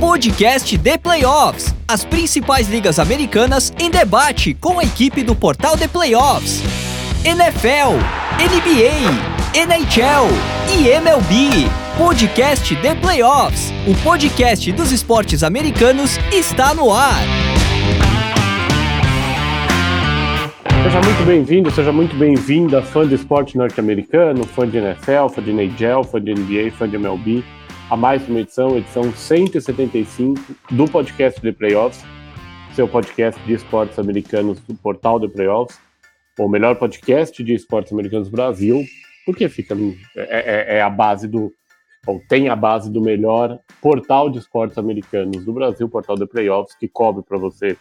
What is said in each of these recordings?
podcast The Playoffs. As principais ligas americanas em debate com a equipe do portal The Playoffs. NFL, NBA, NHL e MLB. Podcast The Playoffs. O podcast dos esportes americanos está no ar. Seja muito bem-vindo, seja muito bem-vinda, fã do esporte norte-americano, fã de NFL, fã de NHL, fã de NBA, fã de MLB a mais uma edição, edição 175 do podcast The Playoffs, seu podcast de esportes americanos do portal The Playoffs, o melhor podcast de esportes americanos do Brasil, porque fica é, é, é a base do ou tem a base do melhor portal de esportes americanos do Brasil, portal The Playoffs, que cobre para você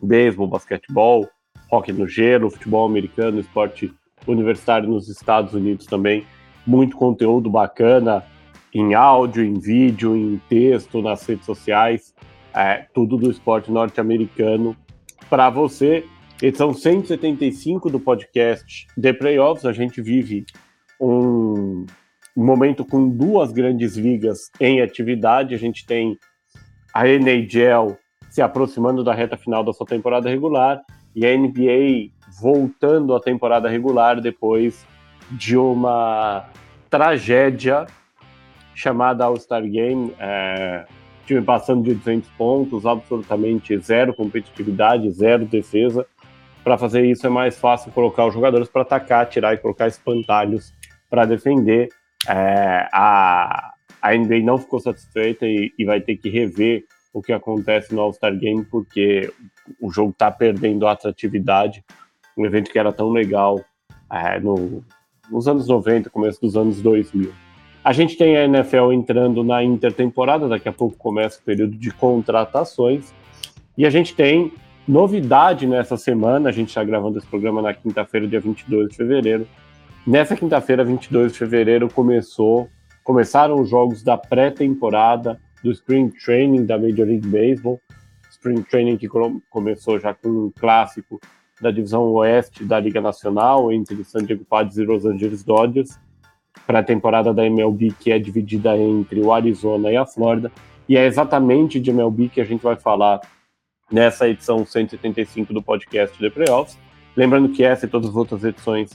beisebol, basquetebol, hockey no gelo, futebol americano, esporte universitário nos Estados Unidos também, muito conteúdo bacana, em áudio, em vídeo, em texto, nas redes sociais, é, tudo do esporte norte-americano para você. Edição 175 do podcast The Playoffs. A gente vive um momento com duas grandes ligas em atividade. A gente tem a NHL se aproximando da reta final da sua temporada regular e a NBA voltando à temporada regular depois de uma tragédia chamada All-Star Game, é, time passando de 200 pontos, absolutamente zero competitividade, zero defesa. Para fazer isso é mais fácil colocar os jogadores para atacar, tirar e colocar espantalhos para defender. É, a, a NBA não ficou satisfeita e, e vai ter que rever o que acontece no All-Star Game, porque o jogo está perdendo a atratividade. Um evento que era tão legal é, no, nos anos 90, começo dos anos 2000. A gente tem a NFL entrando na intertemporada, daqui a pouco começa o período de contratações. E a gente tem novidade nessa semana, a gente está gravando esse programa na quinta-feira, dia 22 de fevereiro. Nessa quinta-feira, 22 de fevereiro, começou, começaram os jogos da pré-temporada do Spring Training da Major League Baseball. Spring Training que começou já com um clássico da divisão oeste da Liga Nacional entre San Diego Padres e Los Angeles Dodgers para a temporada da MLB, que é dividida entre o Arizona e a Flórida. E é exatamente de MLB que a gente vai falar nessa edição 175 do podcast The Playoffs. Lembrando que essa e todas as outras edições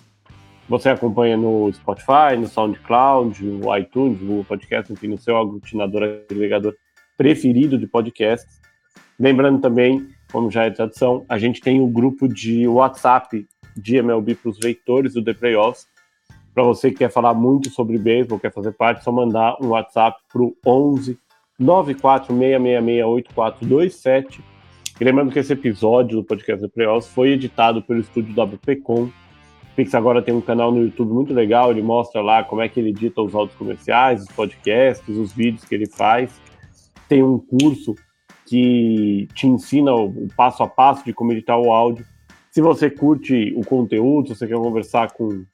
você acompanha no Spotify, no SoundCloud, no iTunes, no podcast, enfim, no seu aglutinador agregador preferido de podcasts. Lembrando também, como já é tradição, a gente tem o grupo de WhatsApp de MLB para os leitores do The Playoffs, para você que quer falar muito sobre beisebol, quer fazer parte, é só mandar um WhatsApp para o 11 946668427. E lembrando que esse episódio do podcast do Playoffs foi editado pelo estúdio WPcom. Pix agora tem um canal no YouTube muito legal, ele mostra lá como é que ele edita os áudios comerciais, os podcasts, os vídeos que ele faz. Tem um curso que te ensina o passo a passo de como editar o áudio. Se você curte o conteúdo, se você quer conversar com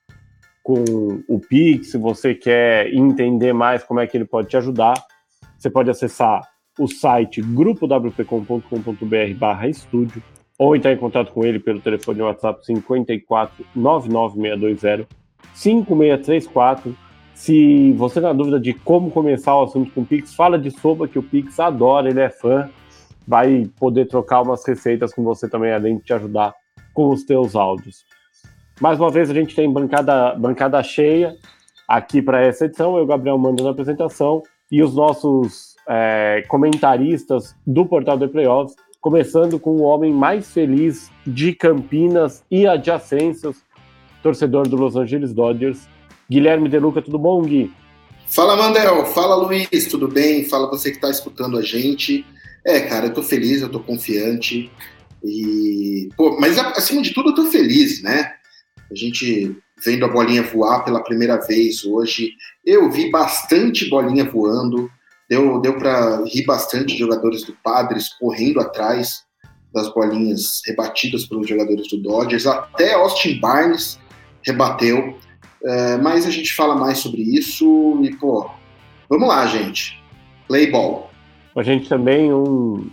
com o Pix, se você quer entender mais como é que ele pode te ajudar, você pode acessar o site grupowpcom.com.br barra estúdio ou entrar em contato com ele pelo telefone WhatsApp 54 99620 5634. Se você tá na dúvida de como começar o assunto com o Pix, fala de Soba, que o Pix adora, ele é fã, vai poder trocar umas receitas com você também, além de te ajudar com os teus áudios. Mais uma vez a gente tem bancada, bancada cheia aqui para essa edição. Eu, Gabriel, mando na apresentação e os nossos é, comentaristas do Portal de Playoffs, começando com o homem mais feliz de Campinas e adjacências, torcedor do Los Angeles Dodgers, Guilherme Deluca. Tudo bom, Gui? Fala, Mandel. Fala, Luiz. Tudo bem? Fala você que está escutando a gente. É, cara, eu tô feliz, eu tô confiante. E, pô, mas acima de tudo, eu tô feliz, né? A gente vendo a bolinha voar pela primeira vez hoje. Eu vi bastante bolinha voando. Deu, deu para rir bastante jogadores do Padres correndo atrás das bolinhas rebatidas pelos jogadores do Dodgers. Até Austin Barnes rebateu. É, mas a gente fala mais sobre isso e, pô, vamos lá, gente. Play ball. A gente também um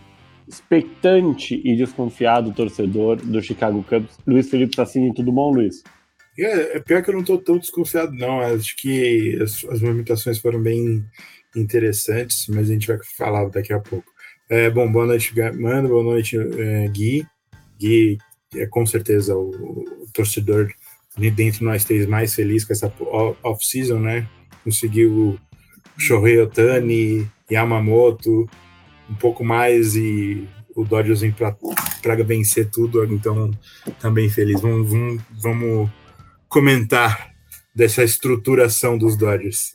expectante e desconfiado torcedor do Chicago Cubs. Luiz Felipe Sassini, tudo bom, Luiz? É, é pior que eu não estou tão desconfiado, não. Acho que as, as movimentações foram bem interessantes, mas a gente vai falar daqui a pouco. É, bom, boa noite, Mano, boa noite, é, Gui. Gui é com certeza o, o torcedor dentro de nós três mais feliz com essa off-season, né? Conseguiu Shohei Otani, Yamamoto, um pouco mais e o Dodgers vem para vencer tudo, então também feliz. Vamos, vamos, vamos comentar dessa estruturação dos Dodgers.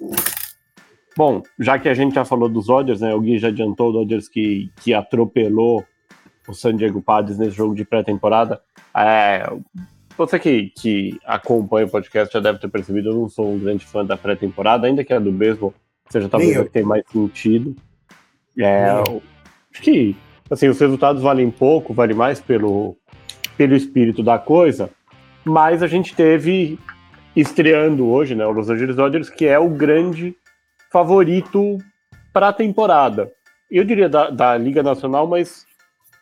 Bom, já que a gente já falou dos Dodgers, né? O Gui já adiantou o Dodgers que, que atropelou o San Diego Padres nesse jogo de pré-temporada. É, você que, que acompanha o podcast já deve ter percebido, eu não sou um grande fã da pré-temporada, ainda que a do beisebol seja talvez a que tem mais sentido. É, acho que assim, os resultados valem pouco, vale mais pelo, pelo espírito da coisa, mas a gente teve estreando hoje, né, o Los Angeles Dodgers, que é o grande favorito para a temporada. Eu diria da, da Liga Nacional, mas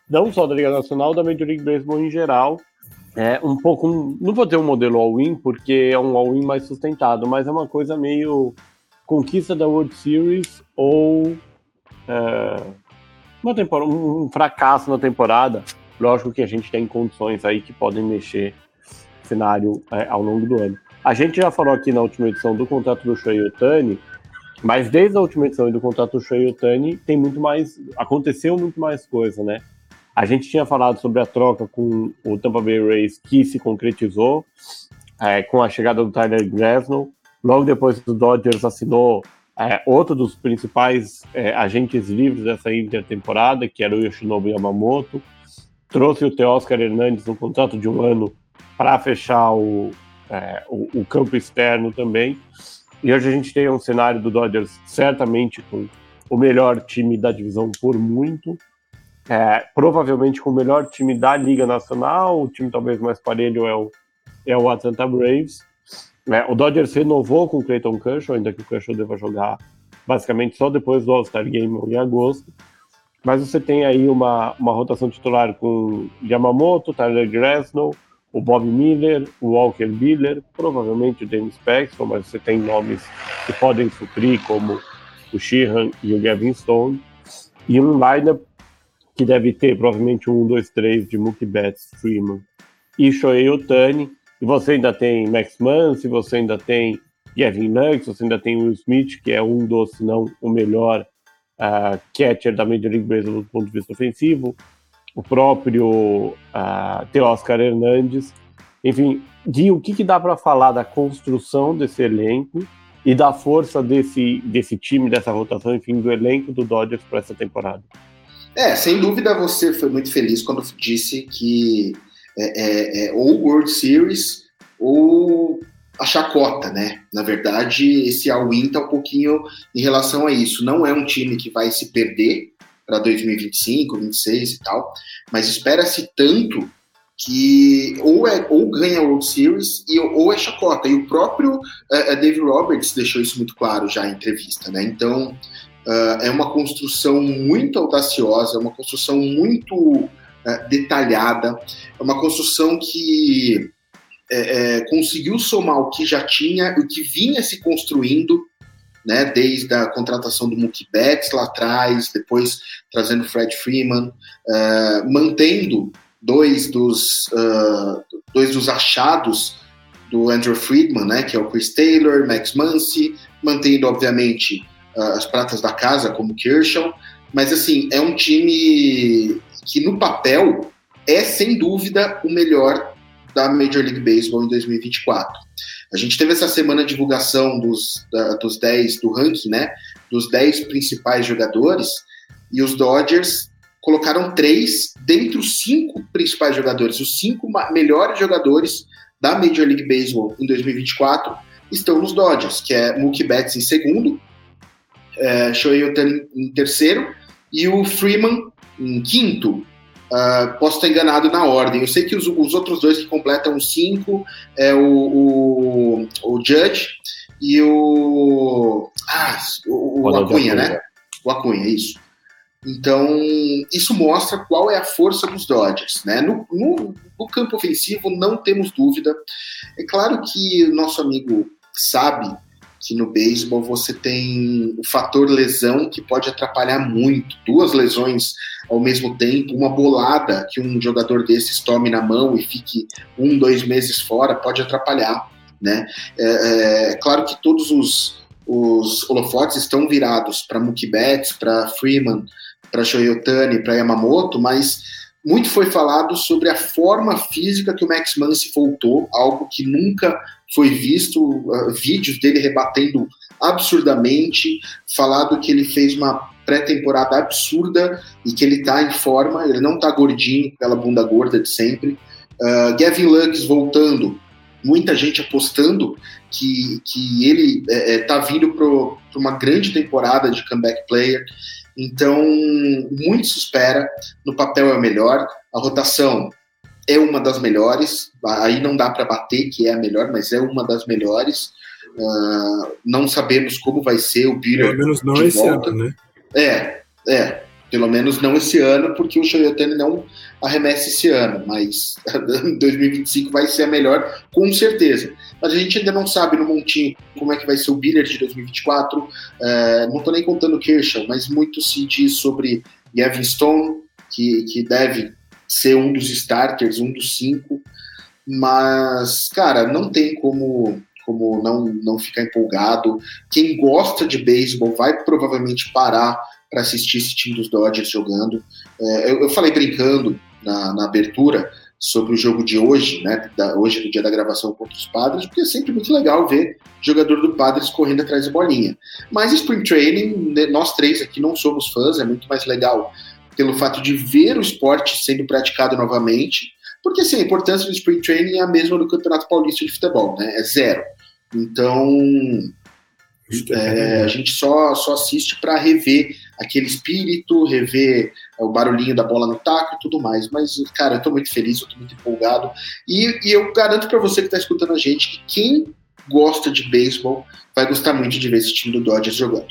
não só da Liga Nacional, da Major League Baseball em geral. É um pouco, não vou ter um modelo all-in, porque é um all-in mais sustentado, mas é uma coisa meio conquista da World Series ou é, uma temporada, um fracasso na temporada. Lógico que a gente tem condições aí que podem mexer o cenário é, ao longo do ano. A gente já falou aqui na última edição do contrato do Shohei Otani, mas desde a última edição do contrato do Shohei Otani, tem muito mais, aconteceu muito mais coisa, né? A gente tinha falado sobre a troca com o Tampa Bay Rays, que se concretizou é, com a chegada do Tyler Glasnow. Logo depois, o Dodgers assinou é, outro dos principais é, agentes livres dessa intertemporada, que era o Yoshinobu Yamamoto. Trouxe o Teoscar Hernandes no contrato de um ano para fechar o, é, o, o campo externo também. E hoje a gente tem um cenário do Dodgers certamente com o melhor time da divisão por muito, é, provavelmente com o melhor time da Liga Nacional, o time talvez mais parelho é o, é o Atlanta Braves. É, o Dodgers renovou com o Clayton Kershaw, ainda que o Kershaw deva jogar basicamente só depois do All-Star Game em agosto. Mas você tem aí uma, uma rotação titular com Yamamoto, Tyler Grasnow, o Bob Miller, o Walker Buehler, provavelmente o James Paxton, mas você tem nomes que podem suprir, como o Sheehan e o Gavin Stone. E um lineup que deve ter provavelmente um, dois, três de Mookie Betts, Freeman e Shohei Otani. E você ainda tem Max Muncy, você ainda tem Gavin Lux, você ainda tem Will Smith, que é um dos, se não o melhor uh, catcher da Major League Baseball do ponto de vista ofensivo. O próprio uh, Teoscar Hernandes. Enfim, Gui, o que, que dá para falar da construção desse elenco e da força desse, desse time, dessa rotação, enfim, do elenco do Dodgers para essa temporada? É, sem dúvida você foi muito feliz quando disse que é, é, é, ou World Series ou a chacota, né? Na verdade, esse all-in tá um pouquinho em relação a isso. Não é um time que vai se perder para 2025, 26 e tal, mas espera-se tanto que ou é ou ganha World Series e, ou é chacota. E o próprio uh, Dave Roberts deixou isso muito claro já em entrevista, né? Então Uh, é uma construção muito audaciosa, é uma construção muito detalhada, é uma construção que é, é, conseguiu somar o que já tinha, o que vinha se construindo, né, desde a contratação do Mookie Betts lá atrás, depois trazendo Fred Freeman, uh, mantendo dois dos, dois dos achados do Andrew Friedman, né, que é o Chris Taylor, Max Muncy, mantendo, obviamente, as pratas da casa, como Kershaw, mas assim, é um time que no papel é sem dúvida o melhor da Major League Baseball em 2024. A gente teve essa semana a divulgação dos, da, dos 10 do ranking, né? Dos 10 principais jogadores, e os Dodgers colocaram três dentre os cinco principais jogadores, os cinco melhores jogadores da Major League Baseball em 2024 estão nos Dodgers, que é Mookie Betts em segundo, é, Shohei Otani em terceiro e o Freeman em quinto. Uh, posso estar enganado na ordem. Eu sei que os, os outros dois que completam cinco é o, o, o Judge e o. Ah, o, o Acunha, né? O Acunha, isso. Então, isso mostra qual é a força dos Dodgers. Né? No, no, no campo ofensivo, não temos dúvida. É claro que nosso amigo sabe que no beisebol você tem o fator lesão que pode atrapalhar muito. Duas lesões ao mesmo tempo, uma bolada que um jogador desses tome na mão e fique um, dois meses fora pode atrapalhar. Né? É, é, é claro que todos os, os holofotes estão virados para Mookie Betts, para Freeman, para Shoyotani, para Yamamoto, mas muito foi falado sobre a forma física que o Max Muncy voltou, algo que nunca foi visto, uh, vídeos dele rebatendo absurdamente, falado que ele fez uma pré-temporada absurda e que ele tá em forma, ele não tá gordinho, pela bunda gorda de sempre. Uh, Gavin Lux voltando, muita gente apostando que, que ele é, é tá vindo para uma grande temporada de comeback player. Então, muito se espera. No papel é o melhor. A rotação é uma das melhores. Aí não dá para bater que é a melhor, mas é uma das melhores. Uh, não sabemos como vai ser o Peter. Pelo menos não esse volta. ano, né? É, é. Pelo menos não esse ano, porque o Shoyotani não arremessa esse ano, mas 2025 vai ser a melhor, com certeza. Mas a gente ainda não sabe no montinho como é que vai ser o Biller de 2024. É, não estou nem contando o Kershaw, mas muito se diz sobre Gavin Stone, que, que deve ser um dos starters, um dos cinco. Mas, cara, não tem como como não, não ficar empolgado. Quem gosta de beisebol vai provavelmente parar para assistir esse time dos Dodgers jogando. É, eu, eu, falei brincando na, na, abertura sobre o jogo de hoje, né? Da, hoje no dia da gravação contra os Padres, porque é sempre muito legal ver jogador do Padres correndo atrás de bolinha. Mas Spring Training, né, nós três aqui não somos fãs, é muito mais legal pelo fato de ver o esporte sendo praticado novamente, porque assim, a importância do Spring Training é a mesma do Campeonato Paulista de Futebol, né? É zero. Então, é, a gente só, só assiste para rever aquele espírito, rever o barulhinho da bola no taco e tudo mais. Mas, cara, eu tô muito feliz, eu tô muito empolgado. E, e eu garanto para você que tá escutando a gente que quem gosta de beisebol vai gostar muito de ver esse time do Dodgers jogando.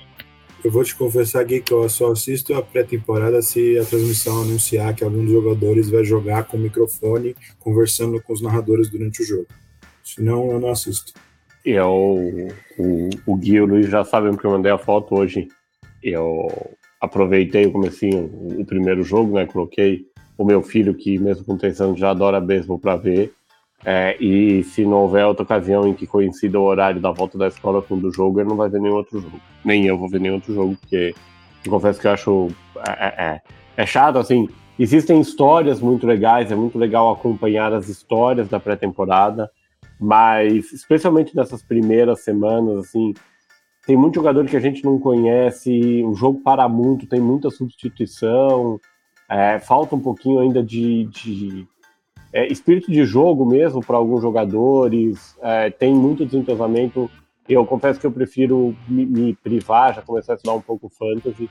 Eu vou te confessar, Gui, que eu só assisto a pré-temporada se a transmissão anunciar que algum dos jogadores vai jogar com o microfone, conversando com os narradores durante o jogo. Senão, eu não assisto. Eu, o, o Gui e o Luiz já sabem porque eu mandei a foto hoje. Eu aproveitei o comecinho, o primeiro jogo, né? Coloquei o meu filho, que mesmo com 3 anos já adora beisebol, para ver. É, e se não houver outra ocasião em que coincida o horário da volta da escola com o do jogo, ele não vai ver nenhum outro jogo. Nem eu vou ver nenhum outro jogo, porque eu confesso que eu acho. É, é, é, é chato, assim. Existem histórias muito legais, é muito legal acompanhar as histórias da pré-temporada. Mas, especialmente nessas primeiras semanas, assim, tem muito jogador que a gente não conhece, o jogo para muito, tem muita substituição, é, falta um pouquinho ainda de, de é, espírito de jogo mesmo para alguns jogadores, é, tem muito desentrosamento. Eu confesso que eu prefiro me, me, privar, já começar a estudar um pouco fantasy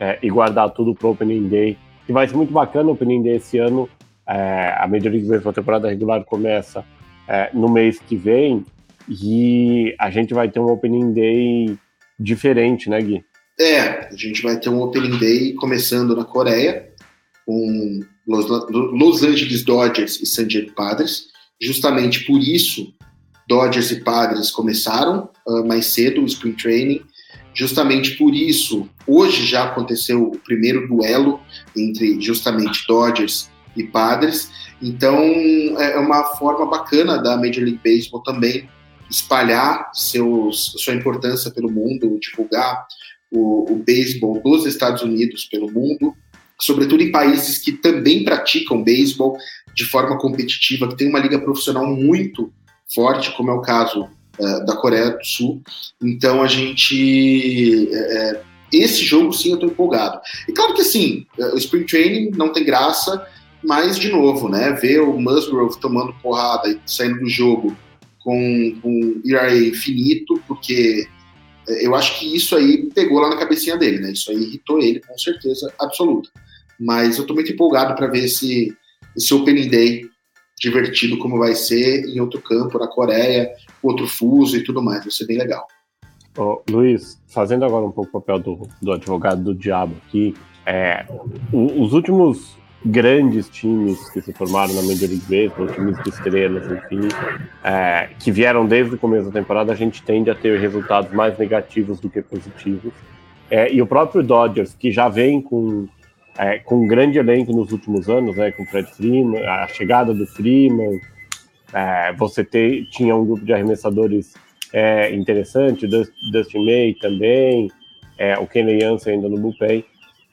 é, e guardar tudo para o Opening Day, que vai ser muito bacana o Opening Day esse ano. É, a Major League Baseball, temporada regular começa é, no mês que vem e a gente vai ter um Opening Day diferente, né, Gui? É, a gente vai ter um Opening Day começando na Coreia, com Los, Los Angeles Dodgers e San Diego Padres. Justamente por isso, Dodgers e Padres começaram uh, mais cedo o Spring Training. Justamente por isso, hoje já aconteceu o primeiro duelo entre justamente Dodgers e Padres. Então, é, é uma forma bacana da Major League Baseball também espalhar seus, sua importância pelo mundo, divulgar o, o beisebol dos Estados Unidos pelo mundo, sobretudo em países que também praticam beisebol de forma competitiva, que tem uma liga profissional muito forte, como é o caso uh, da Coreia do Sul. Então, a gente. É, esse jogo, sim, eu estou empolgado. E claro que, assim, o Spring Training não tem graça, mas, de novo, né, ver o Musgrove tomando porrada e saindo do jogo com, com ERA infinito, porque eu acho que isso aí pegou lá na cabecinha dele, né? Isso aí irritou ele, com certeza absoluta. Mas eu estou muito empolgado para ver esse, esse Opening Day divertido como vai ser em outro campo, na Coreia, outro fuso e tudo mais. Vai ser bem legal. Oh, Luiz, fazendo agora um pouco o papel do, do advogado do diabo aqui, é, os últimos grandes times que se formaram na Major League Baseball, times de estrelas, enfim, é, que vieram desde o começo da temporada, a gente tende a ter resultados mais negativos do que positivos. É, e o próprio Dodgers, que já vem com, é, com um grande elenco nos últimos anos, né, com o Fred Freeman, a chegada do Freeman, é, você te, tinha um grupo de arremessadores é, interessante, Dustin May também, é, o Kenley Jansen ainda no bullpen.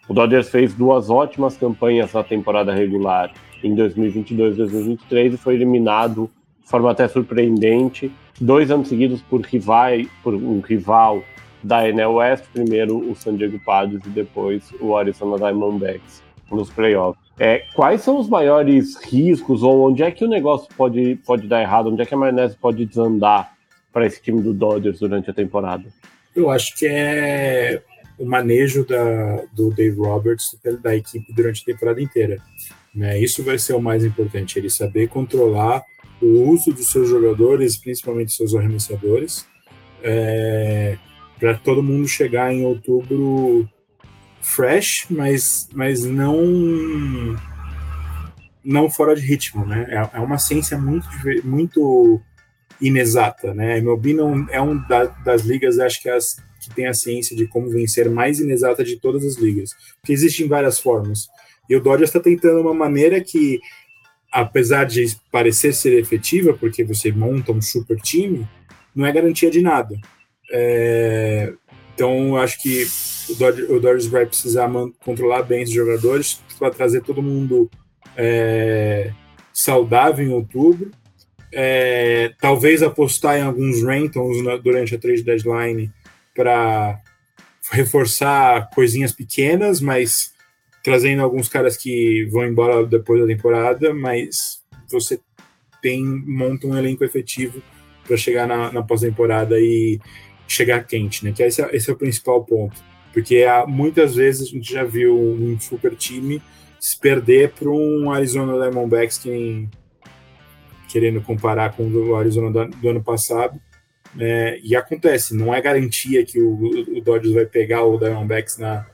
O Dodgers fez duas ótimas campanhas na temporada regular em 2022 e 2023 e foi eliminado de forma até surpreendente dois anos seguidos por, rival, por um rival da NL West, primeiro o San Diego Padres e depois o Arizona Diamondbacks nos playoffs. É, quais são os maiores riscos ou onde é que o negócio pode, pode dar errado, onde é que a maionese pode desandar para esse time do Dodgers durante a temporada? Eu acho que é o manejo da, do Dave Roberts da equipe durante a temporada inteira. Né? Isso vai ser o mais importante, ele saber controlar o uso dos seus jogadores, principalmente seus arremessadores, é, para todo mundo chegar em outubro fresh, mas, mas não não fora de ritmo, né? É, é uma ciência muito muito inexata, né? A MLB não é um da, das ligas, acho que as que tem a ciência de como vencer mais inexata de todas as ligas, porque existem várias formas. E o Dodgers está tentando uma maneira que, apesar de parecer ser efetiva, porque você monta um super time, não é garantia de nada. É, então, acho que o Dodgers, o Dodgers vai precisar controlar bem os jogadores para trazer todo mundo é, saudável em outubro. É, talvez apostar em alguns rentals durante a trade deadline para reforçar coisinhas pequenas, mas trazendo alguns caras que vão embora depois da temporada, mas você tem monta um elenco efetivo para chegar na, na pós-temporada e chegar quente, né? Que esse é, esse é o principal ponto, porque há, muitas vezes a gente já viu um super time se perder para um Arizona Diamondbacks que nem querendo comparar com o Arizona do, do ano passado, é, e acontece, não é garantia que o, o Dodgers vai pegar o Diamondbacks na,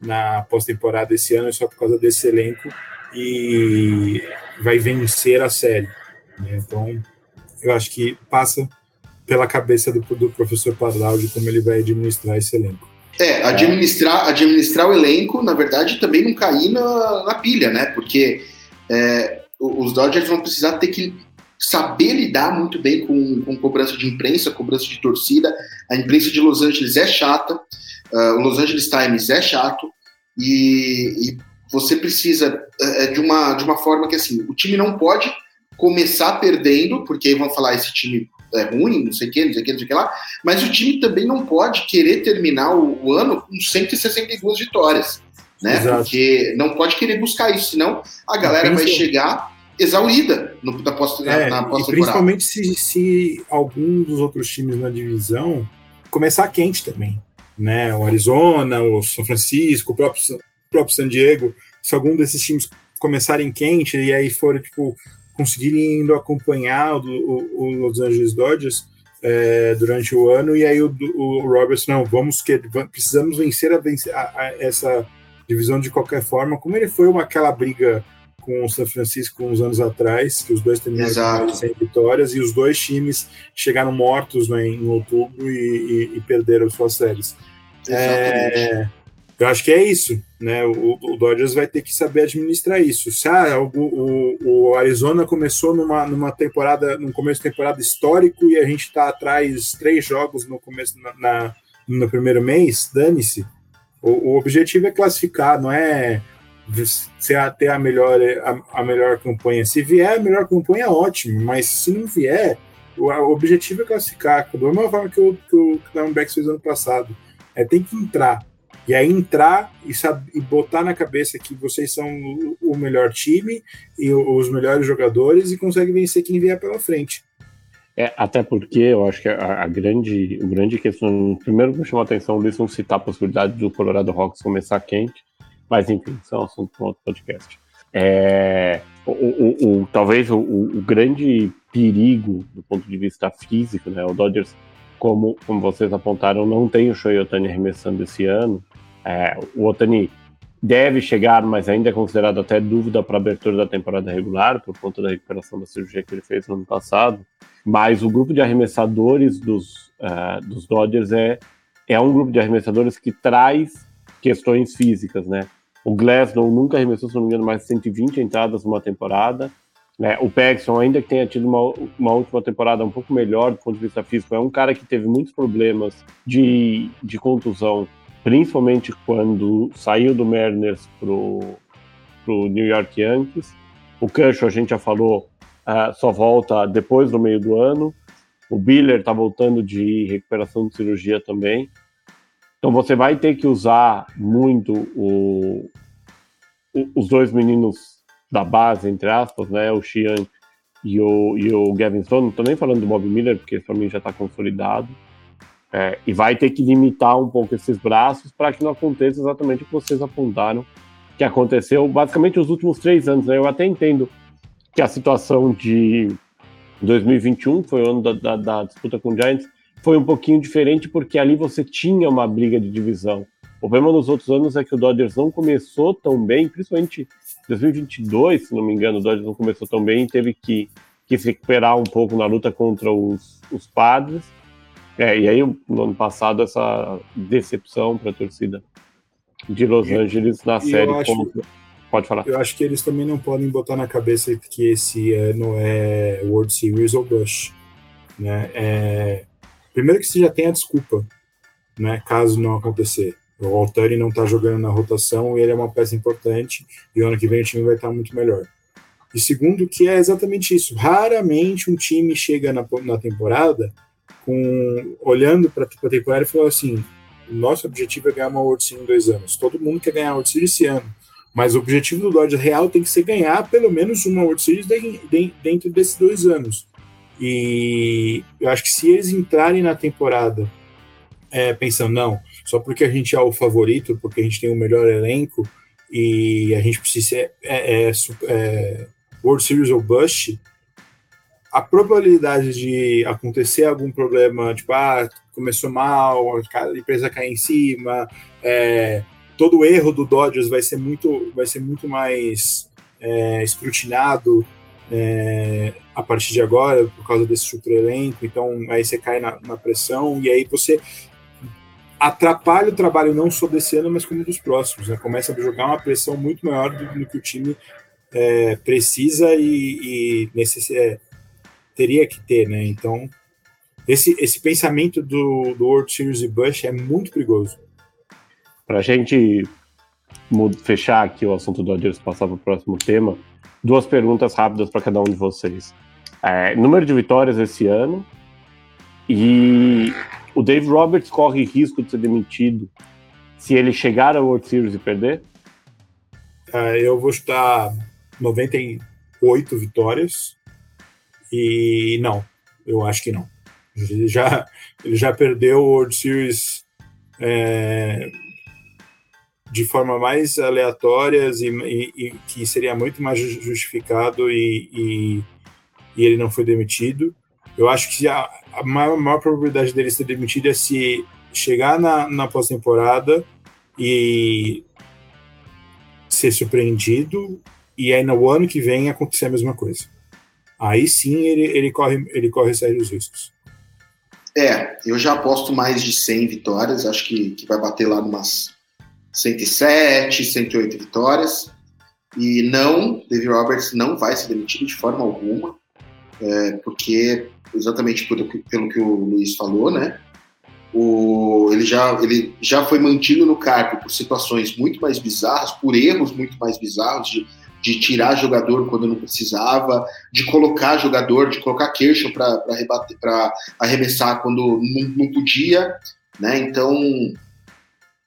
na pós-temporada esse ano, é só por causa desse elenco e vai vencer a série. Né? Então, eu acho que passa pela cabeça do, do professor Parlau de como ele vai administrar esse elenco. É, administrar, administrar o elenco, na verdade, também não cair na, na pilha, né? Porque é, os Dodgers vão precisar ter que saber lidar muito bem com, com cobrança de imprensa, cobrança de torcida. A imprensa de Los Angeles é chata, uh, o Los Angeles Times é chato, e, e você precisa uh, de, uma, de uma forma que assim, o time não pode começar perdendo, porque aí vão falar esse time é ruim, não sei o que, não sei o que, não sei o que lá, mas o time também não pode querer terminar o, o ano com 162 vitórias, né? Exato. Porque não pode querer buscar isso, senão a galera vai chegar exaurida no, pós, é, na, pós Principalmente se, se algum dos outros times na divisão começar quente também. Né? O Arizona, o São Francisco, o próprio, o próprio San Diego, se algum desses times começarem quente e aí forem tipo, conseguirem indo acompanhar o, o, o Los Angeles Dodgers é, durante o ano, e aí o, o Roberts, não, vamos que precisamos vencer, a, a, a, essa divisão de qualquer forma, como ele foi uma aquela briga com o São Francisco uns anos atrás, que os dois terminaram sem vitórias, e os dois times chegaram mortos né, em outubro e, e, e perderam suas séries. É, eu acho que é isso, né? O, o, Dodgers vai ter que saber administrar isso. Se ah, o, o, o, Arizona começou numa, numa temporada, no começo de temporada histórico e a gente está atrás três jogos no começo na, na no primeiro mês, dane-se. O, objetivo é classificar, não é se ter a melhor, a, a, melhor campanha. Se vier a melhor campanha, ótimo, mas se não vier, o, o objetivo é classificar, da mesma forma que o, que o Diamondbacks fez ano passado. É tem que entrar. E aí entrar e, e botar na cabeça que vocês são o, melhor time e os melhores jogadores e consegue vencer quem vier pela frente. É, até porque eu acho que a, a grande, o grande questão, primeiro me chamou a atenção o Luiz não citar a possibilidade do Colorado Rocks começar quente, mas enfim, isso é um assunto para outro podcast. É, o, o, o talvez o, grande perigo do ponto de vista físico, né? O Dodgers, como, como vocês apontaram, não tem o Shohei Otani arremessando esse ano. É, o Otani deve chegar, mas ainda é considerado até dúvida para a abertura da temporada regular, por conta da recuperação da cirurgia que ele fez no ano passado. Mas o grupo de arremessadores dos, uh, dos Dodgers é, é um grupo de arremessadores que traz questões físicas, né? O Glasnow nunca arremessou, se não me engano, mais de 120 entradas numa temporada. Né? O Paxson, ainda que tenha tido uma, uma última temporada um pouco melhor do ponto de vista físico, é um cara que teve muitos problemas de, de contusão principalmente quando saiu do Mariners pro, pro New York Yankees. O Kershaw, a gente já falou, uh, só volta depois do meio do ano. O Biller está voltando de recuperação de cirurgia também. Então você vai ter que usar muito o, o, os dois meninos da base, entre aspas, né? O Xian e o, e o Gavin Stone. Não estou nem falando do Bob Miller, porque para mim já está consolidado. É, e vai ter que limitar um pouco esses braços para que não aconteça exatamente o que vocês apontaram que aconteceu basicamente os últimos três anos. Né? Eu até entendo que a situação de 2021, foi o ano da, da, da, disputa com o Giants, foi um pouquinho diferente porque ali você tinha uma briga de divisão. O problema nos outros anos é que o Dodgers não começou tão bem, principalmente 2022, se não me engano, o Dodgers não começou tão bem e teve que, que se recuperar um pouco na luta contra os, os Padres. É, e aí, no ano passado, essa decepção para a torcida de Los Angeles na série. Acho, como... Pode falar. Eu acho que eles também não podem botar na cabeça que esse ano é World Series ou Bush. Né? É... Primeiro que você já tem a desculpa, né? caso não acontecer. O Altari não está jogando na rotação e ele é uma peça importante e o ano que vem o time vai estar tá muito melhor. E segundo que é exatamente isso. Raramente um time chega na, na temporada com olhando para a temporada e falou assim: nosso objetivo é ganhar uma World Series em dois anos. Todo mundo quer ganhar a World Series esse ano. Mas o objetivo do Dodge real tem que ser ganhar pelo menos uma World Series de, de, dentro desses dois anos. E eu acho que se eles entrarem na temporada é, pensando, não, só porque a gente é o favorito, porque a gente tem o melhor elenco e a gente precisa ser é, é, é World Series ou Bust, a probabilidade de acontecer algum problema, tipo, ah, começou mal, a empresa cair em cima, é, todo o erro do Dodgers vai ser muito, vai ser muito mais é, escrutinado é, a partir de agora, por causa desse super elenco, então aí você cai na, na, pressão e aí você atrapalha o trabalho não só desse ano, mas como dos próximos, né? começa a jogar uma pressão muito maior do, do que o time é, precisa e, e necessita teria que ter, né? Então, esse, esse pensamento do, do World Series e Bush é muito perigoso. Para a gente fechar aqui o assunto do Dodgers passar para o próximo tema, duas perguntas rápidas para cada um de vocês. É, número de vitórias esse ano e o Dave Roberts corre risco de ser demitido se ele chegar ao World Series e perder? É, eu vou estar 98 vitórias e não, eu acho que não. Ele já, ele já perdeu o World Series é, de forma mais aleatória e, e, e, que seria muito mais justificado e, e, ele não foi demitido. Eu acho que a, a maior, maior, probabilidade dele ser demitido é se chegar na, na pós-temporada e ser surpreendido e aí no ano que vem acontecer a mesma coisa aí sim ele, ele, corre, ele corre sérios riscos. É, eu já aposto mais de 100 vitórias, acho que, que vai bater lá umas 107, 108 vitórias. E não, David Roberts não vai ser demitido de forma alguma, é, porque exatamente pelo, pelo que o Luiz falou, né? O, ele, já, ele já foi mantido no cargo por situações muito mais bizarras, por erros muito mais bizarros de de tirar jogador quando não precisava, de colocar jogador, de colocar queixo para arremessar quando não, não, podia, né? Então,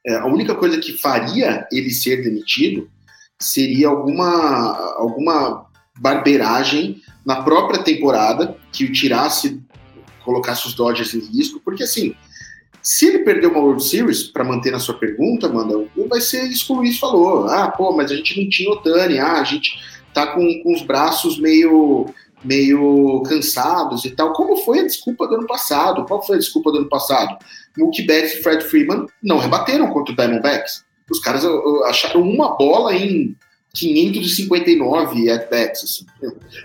é, a única coisa que faria ele ser demitido seria alguma, alguma barbeiragem na própria temporada que o tirasse, colocasse os Dodgers em risco, porque assim, se ele perder uma World Series, para manter na sua pergunta, Amanda, vai ser isso que o Luiz falou. Ah, pô, mas a gente não tinha Otani, ah, a gente tá com, com os braços meio, meio cansados e tal. Como foi a desculpa do ano passado? Qual foi a desculpa do ano passado? Mookie Betts e Fred Freeman não rebateram contra o Diamondbacks. Os caras acharam uma bola em 559 at-bats, assim,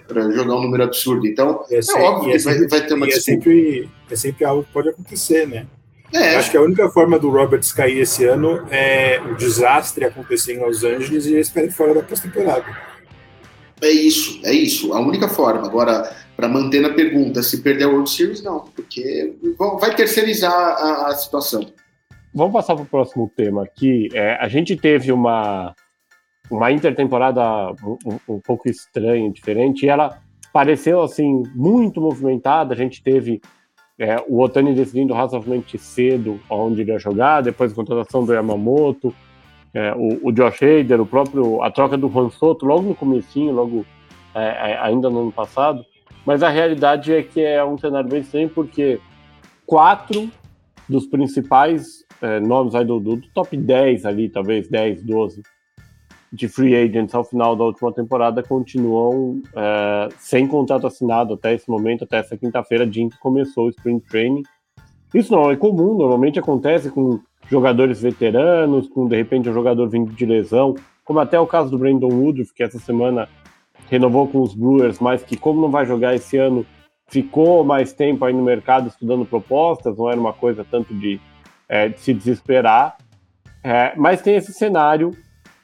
para jogar um número absurdo. Então, é, é óbvio que é sempre, vai, vai, ter uma é disputa. Sempre, é sempre algo que pode acontecer, né? É. Acho que a única forma do Roberts cair esse ano é o desastre acontecer em Los Angeles e eles ficarem fora da pós-temporada. É isso, é isso. A única forma. Agora, para manter na pergunta, se perder a World Series, não, porque vai terceirizar a, a situação. Vamos passar para o próximo tema aqui. É, a gente teve uma, uma intertemporada um, um, pouco estranha, diferente, e ela pareceu assim muito movimentada. A gente teve é, o Otani decidindo razoavelmente cedo onde ele ia jogar, depois a contratação do Yamamoto, é, o, o, Josh Hader, o próprio, a troca do Juan Soto, logo no comecinho, logo é, é, ainda no ano passado, mas a realidade é que é um cenário bem estranho, porque quatro dos principais é, nomes aí do, do, top 10 ali, talvez 10, 12, de free agents ao final da última temporada continuam é, sem contrato assinado até esse momento, até essa quinta-feira, dia em que começou o Spring Training. Isso não é comum, normalmente acontece com jogadores veteranos, com de repente um jogador vindo de lesão, como até o caso do Brandon Woodruff, que essa semana renovou com os Brewers, mas que como não vai jogar esse ano, ficou mais tempo aí no mercado estudando propostas, não era uma coisa tanto de, é, de se desesperar. É, mas tem esse cenário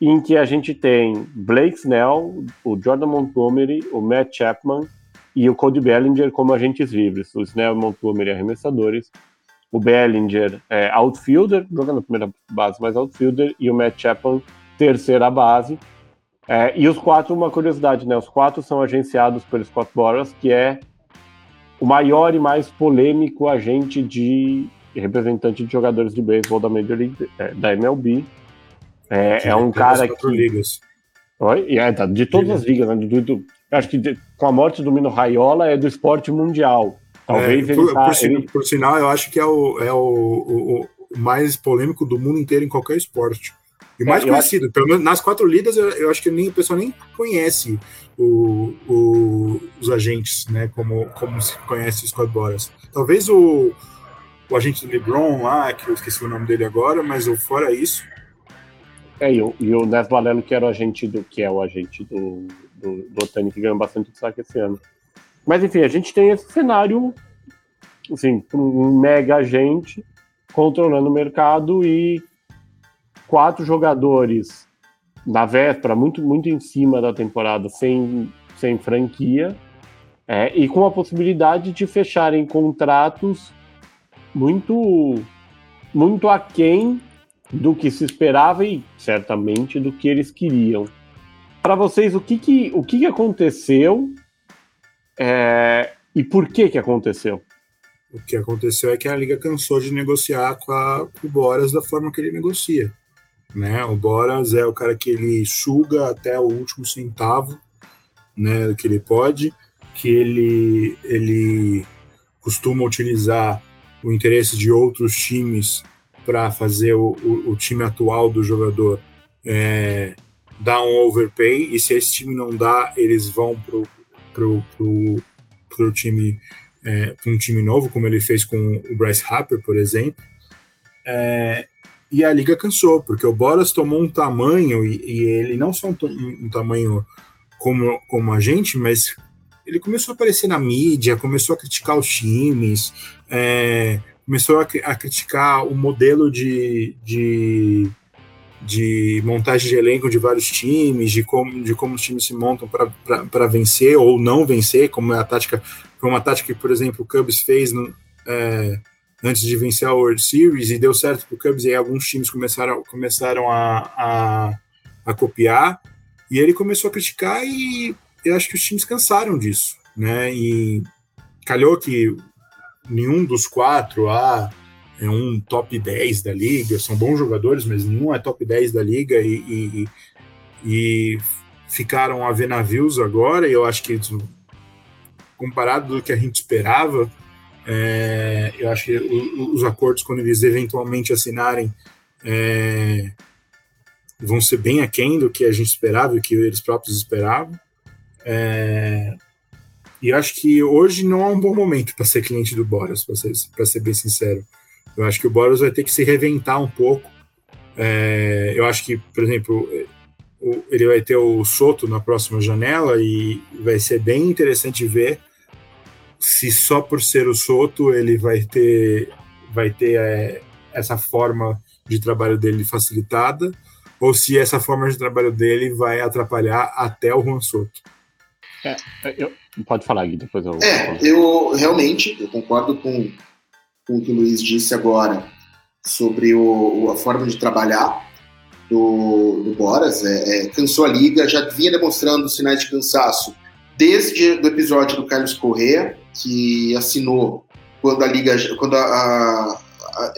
em que a gente tem Blake Snell, o Jordan Montgomery, o Matt Chapman e o Cody Bellinger como agentes livres. O Snell e Montgomery arremessadores, o Bellinger é outfielder, jogando na primeira base, mas outfielder, e o Matt Chapman terceira base. É, e os quatro, uma curiosidade, né? Os quatro são agenciados pelo Scott Boras, que é o maior e mais polêmico agente de representante de jogadores de beisebol da Major League, é, da MLB. É, é um cara que. Ligas. Oi? É, tá, de todas as ligas, né? Do, do, acho que de, com a morte do Mino Raiola é do esporte mundial. Talvez é, ele por, tá, por, ele... por, sinal, eu acho que é, o, é o, o, o, mais polêmico do mundo inteiro em qualquer esporte. E mais é, conhecido, acho... pelo menos nas quatro ligas, eu, eu, acho que nem, o pessoal nem conhece os agentes, né? Como, como se conhece os Boras. Talvez o, o agente do LeBron lá, que eu esqueci o nome dele agora, mas fora isso. É, e o, e o Nes Valeno, que era o agente do que é o agente do, do, do Otani, que ganhou bastante destaque esse ano. Mas enfim, a gente tem esse cenário, assim, um mega agente controlando o mercado e quatro jogadores na véspera, muito, muito em cima da temporada, sem, sem franquia, é, e com a possibilidade de fecharem contratos muito, muito aquém do que se esperava e certamente do que eles queriam. Para vocês, o que, que, o que, que aconteceu é, e por que que aconteceu? O que aconteceu é que a liga cansou de negociar com, a, com o Boras da forma que ele negocia. Né? O Boras é o cara que ele suga até o último centavo né, que ele pode, que ele, ele costuma utilizar o interesse de outros times para fazer o, o, o, time atual do jogador é, dar um overpay, e se esse time não dá, eles vão pro pro, pro, pro time é, um time novo, como ele fez com o Bryce Harper, por exemplo. É, e a liga cansou, porque o Boras tomou um tamanho, e, e ele não só um, um, tamanho como, como a gente, mas ele começou a aparecer na mídia, começou a criticar os times, é, começou a, a, criticar o modelo de, de de montagem de elenco de vários times, de como, de como os times se montam para vencer ou não vencer, como é a tática, foi uma tática que, por exemplo, o Cubs fez no, é, antes de vencer a World Series e deu certo para o Cubs e aí alguns times começaram, começaram a, a, a, copiar e ele começou a criticar e eu acho que os times cansaram disso, né? E calhou que nenhum dos quatro, ah, é um top 10 da liga, são bons jogadores, mas nenhum é top 10 da liga e, e, e ficaram a ver navios agora, e eu acho que comparado do que a gente esperava, é, eu acho que os acordos, quando eles eventualmente assinarem, é, vão ser bem aquém do que a gente esperava, do que eles próprios esperavam. É, e acho que hoje não é um bom momento para ser cliente do Boras, para ser, ser bem sincero. Eu acho que o Boros vai ter que se reventar um pouco É, eu acho que, por exemplo, ele vai ter o Soto na próxima janela e vai ser bem interessante ver se só por ser o Soto ele vai ter, vai ter é, essa forma de trabalho dele facilitada ou se essa forma de trabalho dele vai atrapalhar até o Juan Soto. É, eu, pode falar, Gui, depois eu. É, eu realmente eu concordo com, com o que o Luiz disse agora sobre o, a forma de trabalhar do, do Boras. É, é, cansou a liga, já vinha demonstrando sinais de cansaço desde o episódio do Carlos Correa, que assinou quando a liga, quando a, a, a,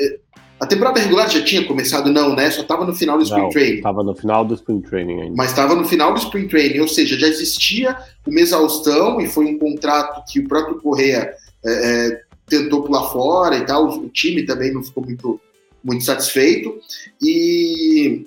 a temporada regular já tinha começado, não, né? Só estava no final do Spring não, Training. Estava no final do Spring Training ainda. Mas estava no final do Spring Training, ou seja, já existia uma exaustão e foi um contrato que o próprio Correa é, é, tentou pular fora e tal. O time também não ficou muito, muito satisfeito. E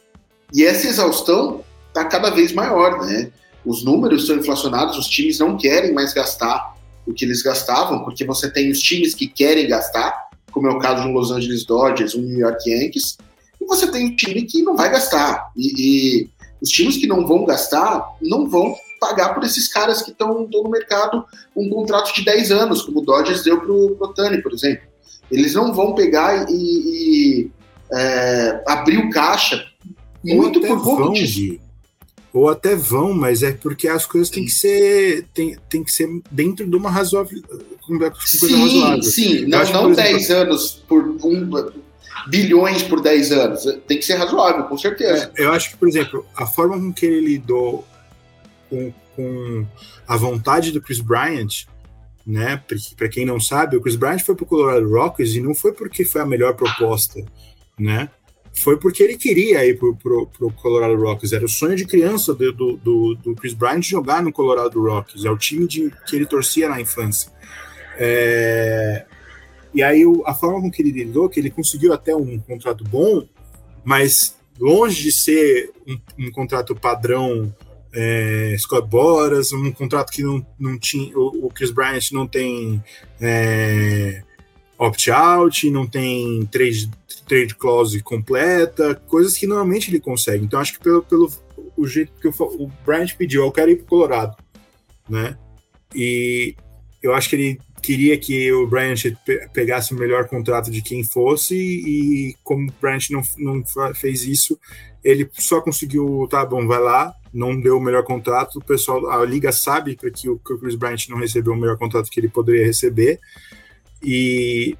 e essa exaustão está cada vez maior, né? Os números são inflacionados, os times não querem mais gastar o que eles gastavam, porque você tem os times que querem gastar, como é o caso de um Los Angeles Dodgers, um New York Yankees, e você tem o time que não vai gastar. E, e os times que não vão gastar não vão pagar por esses caras que estão no mercado um contrato de 10 anos, como o Dodgers deu para o Otani, por exemplo. Eles não vão pegar e, e é, abrir o caixa muito por conta disso. Ou até vão, mas é porque as coisas têm que ser tem, tem que ser dentro de uma razoável coisa sim, razoável. Sim, não, acho, não 10 exemplo, anos por um, bilhões por 10 anos. Tem que ser razoável, com certeza. É, eu acho que, por exemplo, a forma com que ele lidou com, com a vontade do Chris Bryant, né? Para quem não sabe, o Chris Bryant foi para o Colorado Rockies e não foi porque foi a melhor proposta, né? Foi porque ele queria ir pro, pro, pro Colorado Rockies. Era o sonho de criança do, do, do, Chris Bryant jogar no Colorado Rockies. É o time de, que ele torcia na infância. É... E aí a forma com que ele lidou, que ele conseguiu até um contrato bom, mas longe de ser um, um contrato padrão é, Scott Boras, um contrato que não, não tinha. O, o Chris Bryant não tem é, opt-out, não tem trade, trade clause completa, coisas que normalmente ele consegue. Então, acho que pelo, pelo o jeito que o Bryant pediu, eu quero ir para Colorado, né? E eu acho que ele queria que o Bryant pegasse o melhor contrato de quem fosse, e como o Bryant não, não fez isso, ele só conseguiu, tá bom, vai lá, não deu o melhor contrato, o pessoal, a liga sabe o, que o Chris Bryant não recebeu o melhor contrato que ele poderia receber, e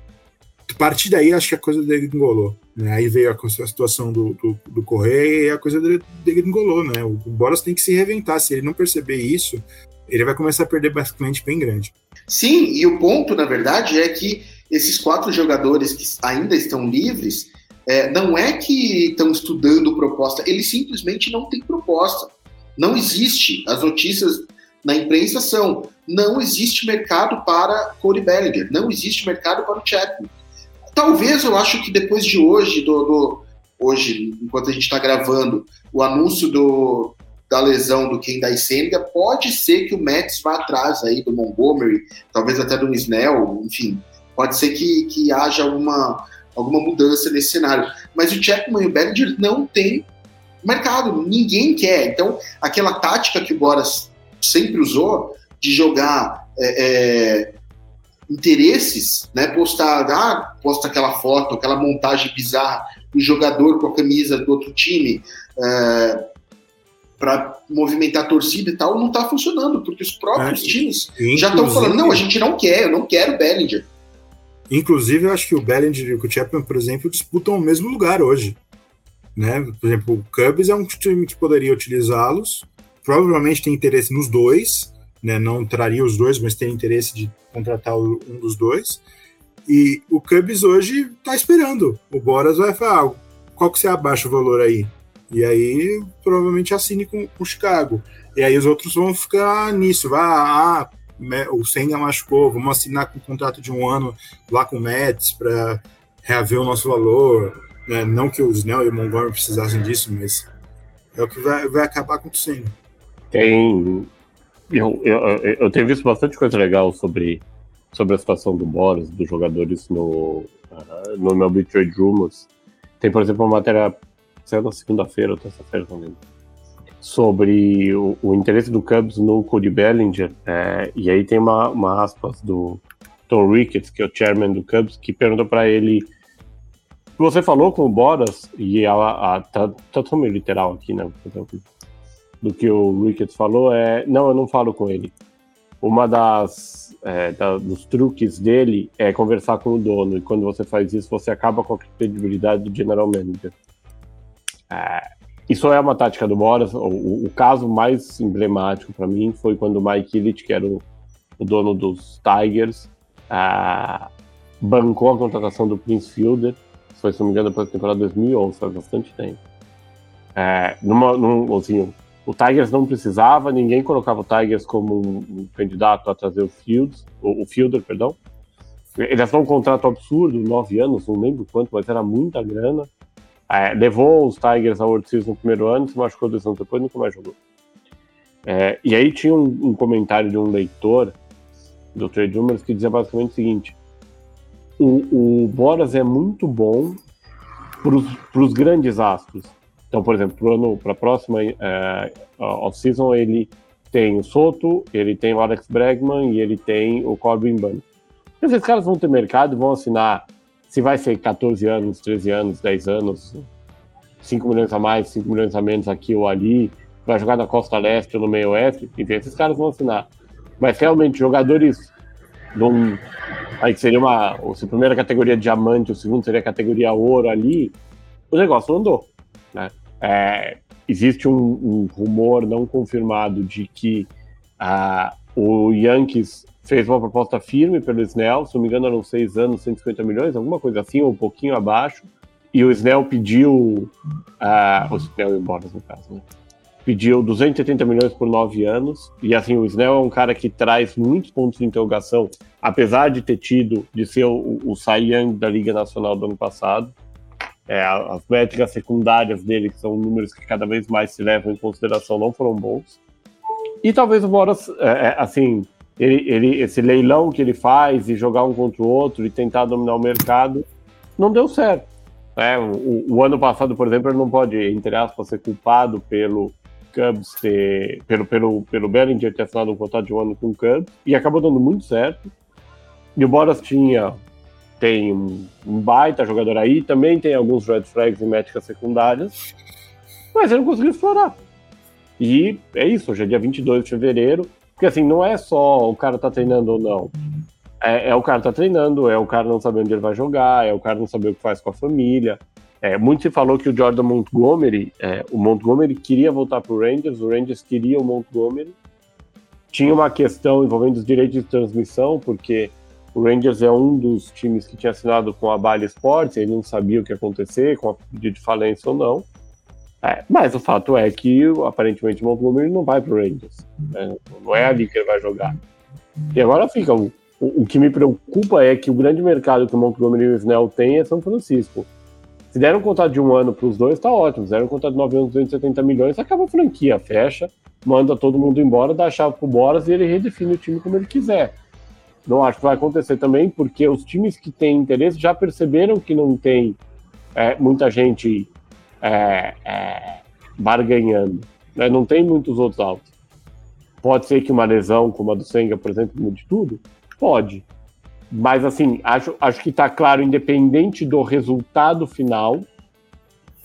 a partir daí acho que a coisa dele engolou. Né? Aí veio a, a situação do, do, do Correia e a coisa engolou. Né? O, o tem que se reinventar. Se ele não perceber isso, ele vai começar a perder basicamente bem grande. Sim, e o ponto, na verdade, é que esses quatro jogadores que ainda estão livres, é, não é que estão estudando proposta, eles simplesmente não têm proposta. Não existe. As notícias na imprensa são: não existe mercado para Cody Bellinger, não existe mercado para o Chapman. Talvez eu acho que depois de hoje, do, do hoje, enquanto a gente está gravando, o anúncio do, da lesão do Ken Senga, pode ser que o Mets vá atrás aí do Montgomery, talvez até do Snell, enfim, pode ser que, que haja alguma, alguma mudança nesse cenário. Mas o Chapman e o Bellinger não tem mercado, ninguém quer. Então, aquela tática que o Boras sempre usou de jogar é, é, interesses, né? Postar, ah, posta aquela foto, aquela montagem bizarra do jogador com a camisa do outro time é, para movimentar a torcida e tal, não está funcionando, porque os próprios é, times já estão falando, não, a gente não quer, eu não quero o Bellinger. Inclusive, eu acho que o Bellinger e o Chapman, por exemplo, disputam o mesmo lugar hoje. Né? Por exemplo, o Cubs é um time que poderia utilizá-los, provavelmente tem interesse nos dois, né? Não traria os dois, mas tem interesse de contratar um dos dois. E o Cubs hoje está esperando. O Boras vai falar: ah, qual que você abaixa o valor aí? E aí provavelmente assine com o Chicago. E aí os outros vão ficar nisso. Vai, ah, o Senga machucou, vamos assinar com um contrato de um ano lá com o Mets para reaver o nosso valor. Né? Não que o Snell e o Montgomery precisassem disso, mas é o que vai, vai acabar acontecendo. Tem. Eu, eu, eu tenho visto bastante coisa legal sobre, sobre a situação do Boris, dos jogadores no, uh, no meu Trade Rumors. Tem, por exemplo, uma matéria saiu na segunda-feira ou terça-feira, não lembro. Sobre o, o, interesse do Cubs no Cody Bellinger. É, e aí tem uma, uma aspas do Tom Ricketts, que é o chairman do Cubs, que pergunta para ele. Você falou com o Boras, e a, a, tá, tá meio literal aqui, né? Do que o Ricketts falou é. Não, eu não falo com ele. Uma das é, da, dos truques dele é conversar com o dono, e quando você faz isso, você acaba com a credibilidade do general manager. É, isso é uma tática do Boras. O, o caso mais emblemático para mim foi quando o Mike Illich, que era o, o dono dos Tigers, é, bancou a contratação do Prince Fielder. Foi, se não me engano, para a temporada 2011, faz bastante tempo. É, numa, num, assim, o Tigers não precisava, ninguém colocava o Tigers como um, candidato a trazer o Fields, o, o Fielder, perdão. Ele assinou um contrato absurdo, nove anos, não lembro quanto, mas era muita grana. É, levou os Tigers ao World Series no primeiro ano, se machucou dois anos depois nunca mais jogou. É, e aí tinha um, um, comentário de um leitor do Trade Rumors que dizia basicamente o seguinte: o, o Boras é muito bom para os grandes astros. Então, por exemplo, para a próxima é, off-season, ele tem o Soto, ele tem o Alex Bregman e ele tem o Corbin Bunny. Esses caras vão ter mercado vão assinar, se vai ser 14 anos, 13 anos, 10 anos, 5 milhões a mais, 5 milhões a menos aqui ou ali, vai jogar na Costa Leste ou no meio oeste, enfim, esses caras vão assinar. Mas realmente, jogadores de um, aí que seria uma, se a primeira categoria diamante, o segundo seria a categoria ouro ali, o negócio não andou. Né? É, existe um, um, rumor não confirmado de que o Yankees fez uma proposta firme pelo Snell, se não me engano eram seis anos, 150 milhões, alguma coisa assim, ou um pouquinho abaixo, e o Snell pediu, o Snell embora no caso, né? pediu 280 milhões por nove anos, e assim, o Snell é um cara que traz muitos pontos de interrogação, apesar de ter tido, de ser o, o Cy Young da Liga Nacional do ano passado, é, as métricas secundárias dele, que são números que cada vez mais se levam em consideração, não foram bons. E talvez o Boras, é, é, assim, ele, ele, esse leilão que ele faz e jogar um contra o outro e tentar dominar o mercado, não deu certo. É, o, o, ano passado, por exemplo, ele não pode, entre aspas, ser culpado pelo Cubs ter, pelo, pelo, pelo Bellinger ter assinado um contrato de um ano com o Cubs, e acabou dando muito certo. E o Boras tinha tem um, baita jogador aí, também tem alguns red flags e métricas secundárias, mas ele não conseguiu explorar. E é isso, hoje é dia 22 de fevereiro, porque assim, não é só o cara tá treinando ou não. É, é, o cara tá treinando, é o cara não saber onde ele vai jogar, é o cara não saber o que faz com a família. É, muito se falou que o Jordan Montgomery, é, o Montgomery queria voltar pro Rangers, o Rangers queria o Montgomery. Tinha uma questão envolvendo os direitos de transmissão, porque o Rangers é um dos times que tinha assinado com a Bally Sports, ele não sabia o que ia acontecer, com a pedido de falência ou não. É, mas o fato é que, aparentemente, o Montgomery não vai para o Rangers. Né? Não é ali que ele vai jogar. E agora fica. O, o, o, que me preocupa é que o grande mercado que o Montgomery e o Snell têm é São Francisco. Se deram um de um ano para os dois, tá ótimo. Se deram um de 9 anos, 270 milhões, acaba a franquia, fecha, manda todo mundo embora, dá a chave pro Boras e ele redefine o time como ele quiser. Não acho que vai acontecer também, porque os times que têm interesse já perceberam que não tem é, muita gente é, é, barganhando. Né? Não tem muitos outros altos. Pode ser que uma lesão como a do Senga, por exemplo, mude tudo? Pode. Mas, assim, acho, acho que está claro, independente do resultado final,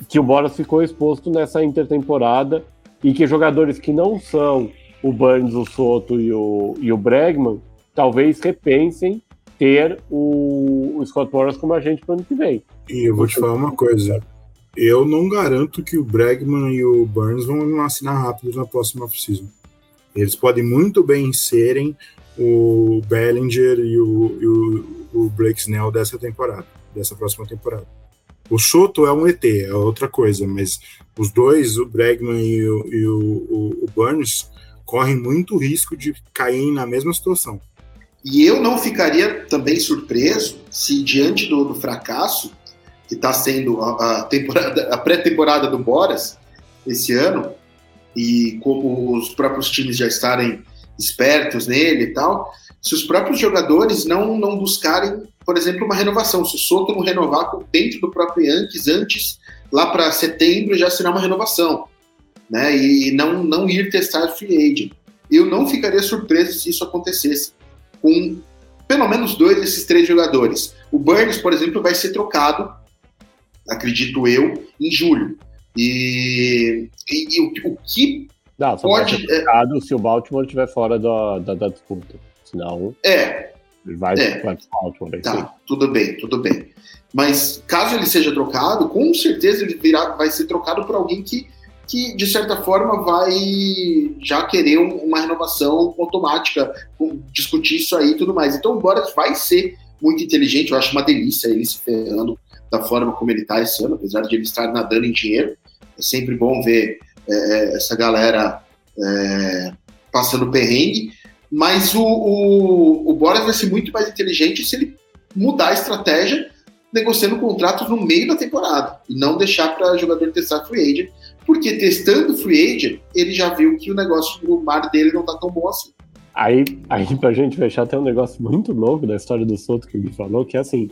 que o Boras ficou exposto nessa intertemporada e que jogadores que não são o Burns, o Soto e o, e o Bregman talvez repensem ter o, o Scott Morris como agente para o ano que vem. E eu vou te falar uma coisa. Eu não garanto que o Bregman e o Burns vão assinar rápido na próxima off-season. Eles podem muito bem serem o Bellinger e o, e o, o Blake Snell dessa temporada, dessa próxima temporada. O Soto é um ET, é outra coisa, mas os dois, o Bregman e o, e o, o Burns, correm muito risco de cair na mesma situação. E eu não ficaria também surpreso se, diante do, do fracasso que está sendo a, a, temporada, a pré-temporada do Boras esse ano, e como os próprios times já estarem espertos nele e tal, se os próprios jogadores não, não buscarem, por exemplo, uma renovação, se o Soto não renovar dentro do próprio Yankees antes lá para setembro já assinar uma renovação, né? E não, não ir testar free agent. Eu não ficaria surpreso se isso acontecesse com pelo menos dois desses três jogadores. O Burns, por exemplo, vai ser trocado, acredito eu, em julho. E, e, e o, o, que não, pode. Vai ser trocado é, se o Baltimore estiver fora da, da, da disputa. Senão. É, ele vai é. para Baltimore. Tá, tudo bem, tudo bem. Mas caso ele seja trocado, com certeza ele virá, vai ser trocado por alguém que, que de certa forma, vai já querer uma renovação automática, discutir isso aí e tudo mais. Então o Boras vai ser muito inteligente, eu acho uma delícia ele se ferrando da forma como ele está esse ano, apesar de ele estar nadando em dinheiro. É sempre bom ver é, é essa galera é, passando perrengue. Mas o, o, o Boras vai ser muito mais inteligente se ele mudar a estratégia negociando contratos no meio da temporada e não deixar para jogador testar free agent, porque testando free agent, ele já viu que o negócio do mar dele não tá tão bom assim. Aí, aí pra gente fechar, tem um negócio muito louco da história do Soto que ele falou, que é assim,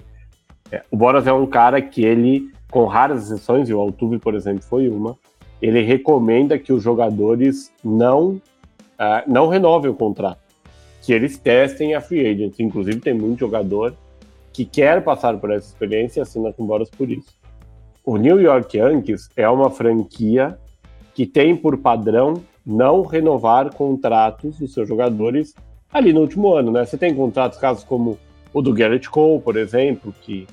é, o Boras é um cara que ele, com raras exceções, e o Altuve, por exemplo, foi uma, ele recomenda que os jogadores não, uh, não renovem o contrato, que eles testem a free agent. Inclusive, tem muito jogador que quer passar por essa experiência e assina com Boras por isso. O New York Yankees é uma franquia que tem por padrão não renovar contratos dos seus jogadores ali no último ano, né? Você tem contratos, casos como o do Garrett Cole, por exemplo, que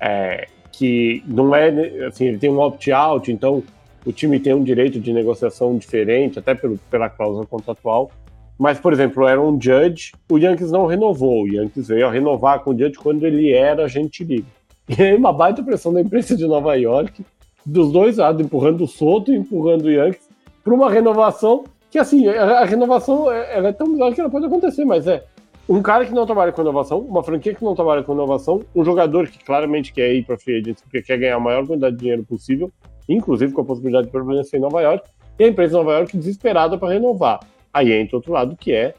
é, que não é assim, ele tem um opt-out, então o time tem um direito de negociação diferente, até pelo, pela cláusula contratual, mas, por exemplo, o Aaron Judge, o Yankees não renovou. O Yankees veio a renovar com o Judge quando ele era agente livre. E aí, uma baita pressão da imprensa de Nova York, dos dois lados, empurrando o Soto e empurrando o Yankees, para uma renovação que, assim, a renovação ela é tão bizarra que ela pode acontecer, mas é um cara que não trabalha com inovação, uma franquia que não trabalha com inovação, um jogador que claramente quer ir para free agency porque quer ganhar a maior quantidade de dinheiro possível, inclusive com a possibilidade de permanecer em Nova York, e a empresa de Nova York desesperada para renovar. Aí entra outro lado que é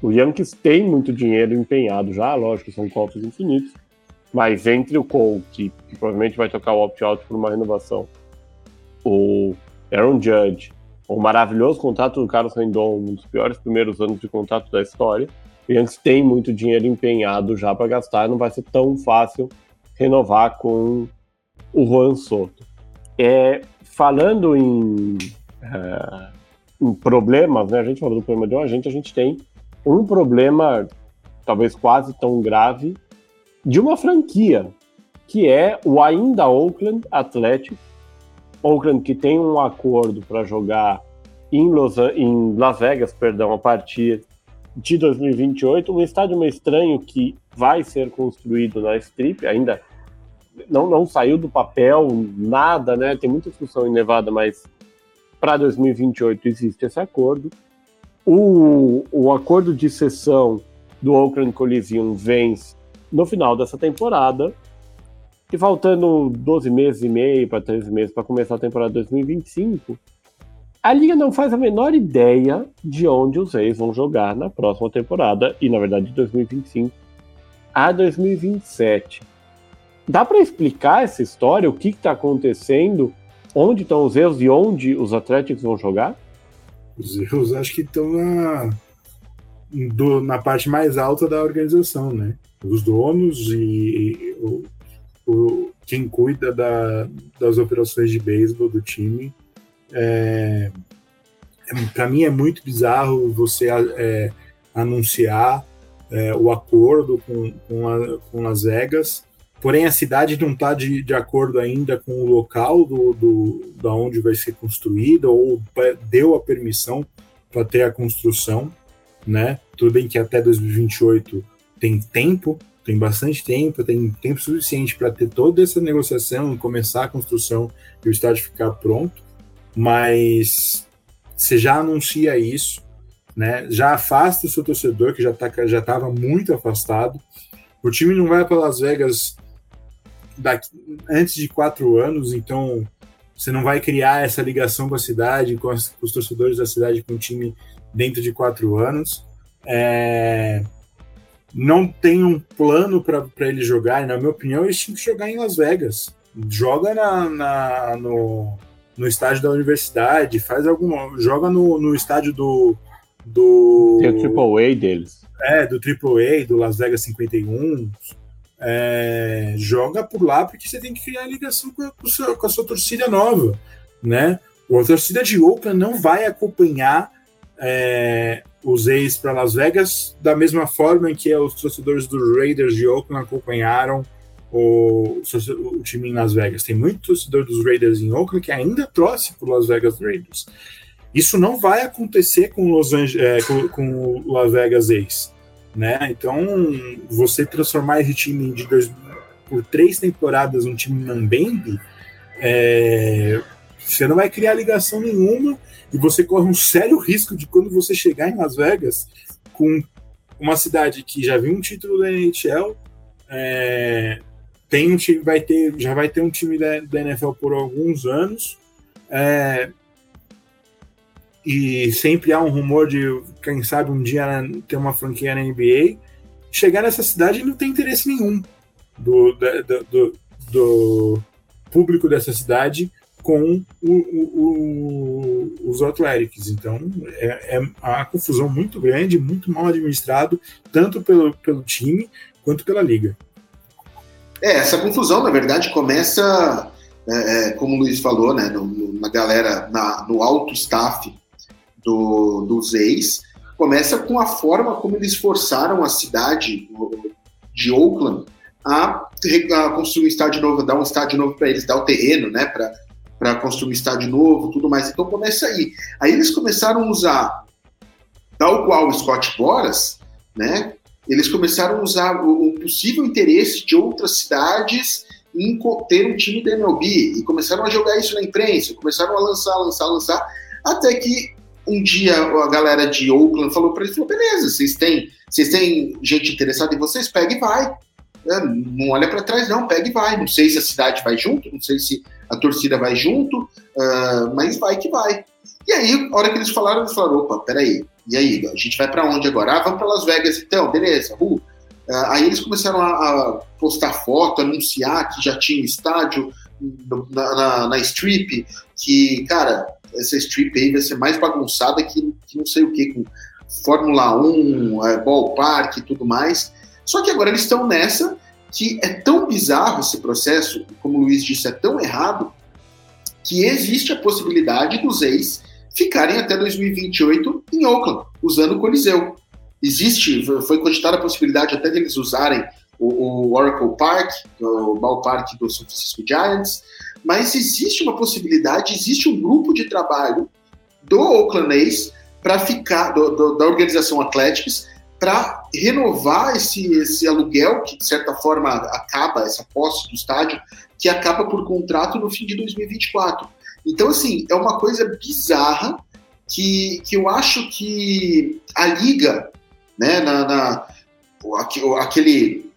o Yankees tem muito dinheiro empenhado já, lógico, são cofres infinitos, mas entre o Cole, que, que provavelmente vai tocar o opt-out por uma renovação, o Aaron Judge, o maravilhoso contrato do Carlos Rendon, um dos piores primeiros anos de contrato da história, o Yankees tem muito dinheiro empenhado já para gastar, não vai ser tão fácil renovar com o Juan Soto. É, falando em uh, problemas, né? A gente falou do problema de um agente, a gente tem um problema talvez quase tão grave de uma franquia, que é o ainda Oakland Athletic. Oakland que tem um acordo para jogar em, Los, em Las Vegas, perdão, a partir de 2028, um estádio meio estranho que vai ser construído na Strip, ainda não, não saiu do papel, nada, né? Tem muita discussão em Nevada, mas para 2028 existe esse acordo. O, o acordo de cessão do Oakland Coliseum vence no final dessa temporada. E faltando 12 meses e meio para 13 meses para começar a temporada 2025, a liga não faz a menor ideia de onde os Reis vão jogar na próxima temporada, e na verdade de 2025 a 2027. Dá para explicar essa história, o que está acontecendo onde estão os erros e onde os Atléticos vão jogar? Os erros acho que estão na, na parte mais alta da organização, né? Os donos e, e o, o, quem cuida da, das operações de beisebol do time. É, é, Para mim é muito bizarro você é, anunciar é, o acordo com, com, a, com Las Vegas Porém, a cidade não está de, de acordo ainda com o local do, do, da onde vai ser construída ou deu a permissão para ter a construção, né? Tudo bem que até 2028 tem tempo, tem bastante tempo, tem tempo suficiente para ter toda essa negociação, começar a construção e o estádio ficar pronto, mas você já anuncia isso, né? Já afasta o seu torcedor que já tá, já estava muito afastado. O time não vai para Las Vegas daqui, antes de quatro anos, então você não vai criar essa ligação com a cidade, com, as, com os torcedores da cidade, com o time dentro de quatro anos. É, não tem um plano para ele jogar, na minha opinião, eles tinham que jogar em Las Vegas. joga na, na no, no estádio da universidade, faz alguma. joga no, no estádio do. do Tem o Triple A deles. É, do Triple A, do Las Vegas 51. É, joga por lá porque você tem que criar ligação com a, com a, sua, com a sua torcida nova, né? A torcida de Oakland não vai acompanhar é, os ex para Las Vegas da mesma forma em que os torcedores dos Raiders de Oakland acompanharam o, o, time em Las Vegas. Tem muito torcedor dos Raiders em Oakland que ainda torce para Las Vegas Raiders. Isso não vai acontecer com Los Angeles, é, com, com o Las Vegas Ace, né? Então, você transformar esse time de dois, por três temporadas um time Mambembe, é, você não vai criar ligação nenhuma e você corre um sério risco de quando você chegar em Las Vegas com uma cidade que já viu um título da NHL, é, tem um time, vai ter, já vai ter um time da, da NFL por alguns anos, é, e sempre há um rumor de quem sabe um dia ter uma franquia na NBA. Chegar nessa cidade não tem interesse nenhum do, do, do, do público dessa cidade com o, o, o, os Athletics. Então é, é uma confusão muito grande, muito mal administrado, tanto pelo, pelo time quanto pela liga. É, essa confusão, na verdade, começa, é, é, como o Luiz falou, né, no, no, na galera, na, no alto staff do, dos ex, começa com a forma como eles forçaram a cidade de Oakland a, a construir um estádio novo, dar um estádio novo para eles, dar o terreno, né, para para construir um estádio novo, tudo mais. Então começa aí. Aí eles começaram a usar, tal qual o Scott Boras, né? Eles começaram a usar o, possível interesse de outras cidades em ter um time da MLB e começaram a jogar isso na imprensa, começaram a lançar, lançar, lançar, até que um dia a galera de Oakland falou para eles, falou, beleza, vocês têm, vocês têm gente interessada em vocês, pega e vai. É, não olha para trás, não, pega e vai. Não sei se a cidade vai junto, não sei se a torcida vai junto, uh, mas vai que vai. E aí, a hora que eles falaram, eles falaram: opa, peraí, e aí, a gente vai para onde agora? Ah, vamos para Las Vegas então, beleza, uh. Uh, aí eles começaram a, a, postar foto, anunciar que já tinha estádio na, na, na, strip, que, cara, essa strip aí vai ser mais bagunçada que, que não sei o que, com Fórmula 1, é, ballpark e tudo mais. Só que agora eles estão nessa que é tão bizarro esse processo, como o Luiz disse, é tão errado, que existe a possibilidade dos ex ficarem até 2028 em Oakland, usando o Coliseu. Existe, foi cogitada a possibilidade até deles usarem o, o Oracle Park, o ballpark do São Francisco Giants, mas existe uma possibilidade, existe um grupo de trabalho do Oakland A's para ficar, do, do, da organização Athletics, para renovar esse, esse aluguel, que de certa forma acaba, essa posse do estádio, que acaba por contrato no fim de 2024. Então, assim, é uma coisa bizarra que, que eu acho que a liga, né, na, na aquele,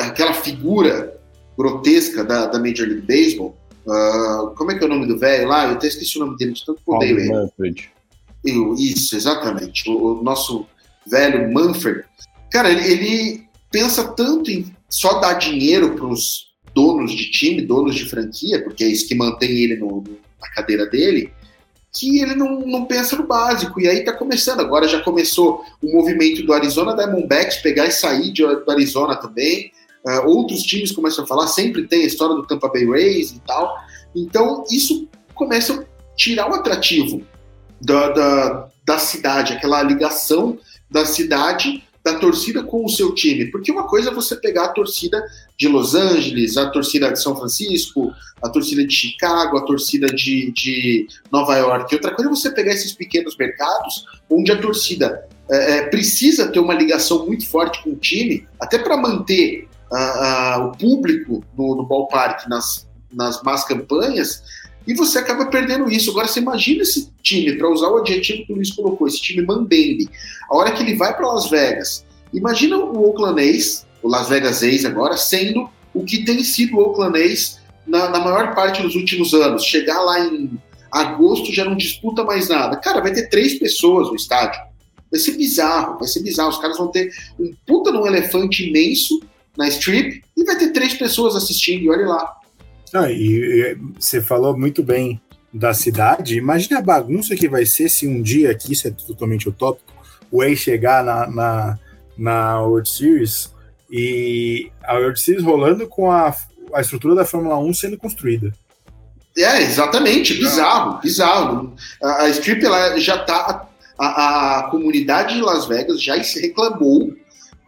aquela figura grotesca da, da Major League Baseball, uh, como é que é o nome do velho lá? Eu até esqueci o nome dele, de tanto que odeio ele. Isso, exatamente. O, o nosso velho Manfred, cara, ele, ele pensa tanto em só dar dinheiro para os donos de time, donos de franquia, porque é isso que mantém ele no, na cadeira dele, que ele não, não pensa no básico. E aí tá começando. Agora já começou o movimento do Arizona Diamondbacks pegar e sair de, do Arizona também. Uh, outros times começam a falar, sempre tem a história do Tampa Bay Rays e tal. Então isso começa a tirar o atrativo da, da, da cidade, aquela ligação da cidade, da torcida com o seu time. Porque uma coisa é você pegar a torcida de Los Angeles, a torcida de São Francisco, a torcida de Chicago, a torcida de, de Nova York. Outra coisa é você pegar esses pequenos mercados onde a torcida é, é precisa ter uma ligação muito forte com o time, até para manter o público no, no ballpark nas, nas más campanhas, e você acaba perdendo isso. Agora, você imagina esse time, para usar o adjetivo que o Luiz colocou, esse time Mambembe, a hora que ele vai para Las Vegas, imagina o Oakland A's, o Las Vegas A's agora, sendo o que tem sido o Oakland A's na, na maior parte dos últimos anos. Chegar lá em agosto já não disputa mais nada. Cara, vai ter três pessoas no estádio. Vai ser bizarro, vai ser bizarro. Os caras vão ter um puta num elefante imenso na strip e vai ter três pessoas assistindo, e olha lá. Ah, e, e você falou muito bem da cidade. Imagina a bagunça que vai ser se um dia aqui, isso é totalmente utópico, o Way chegar na, na, na World Series e a World Series rolando com a, a estrutura da Fórmula 1 sendo construída. É, exatamente, bizarro, bizarro. A, a Strip ela já tá. A, a, comunidade de Las Vegas já se reclamou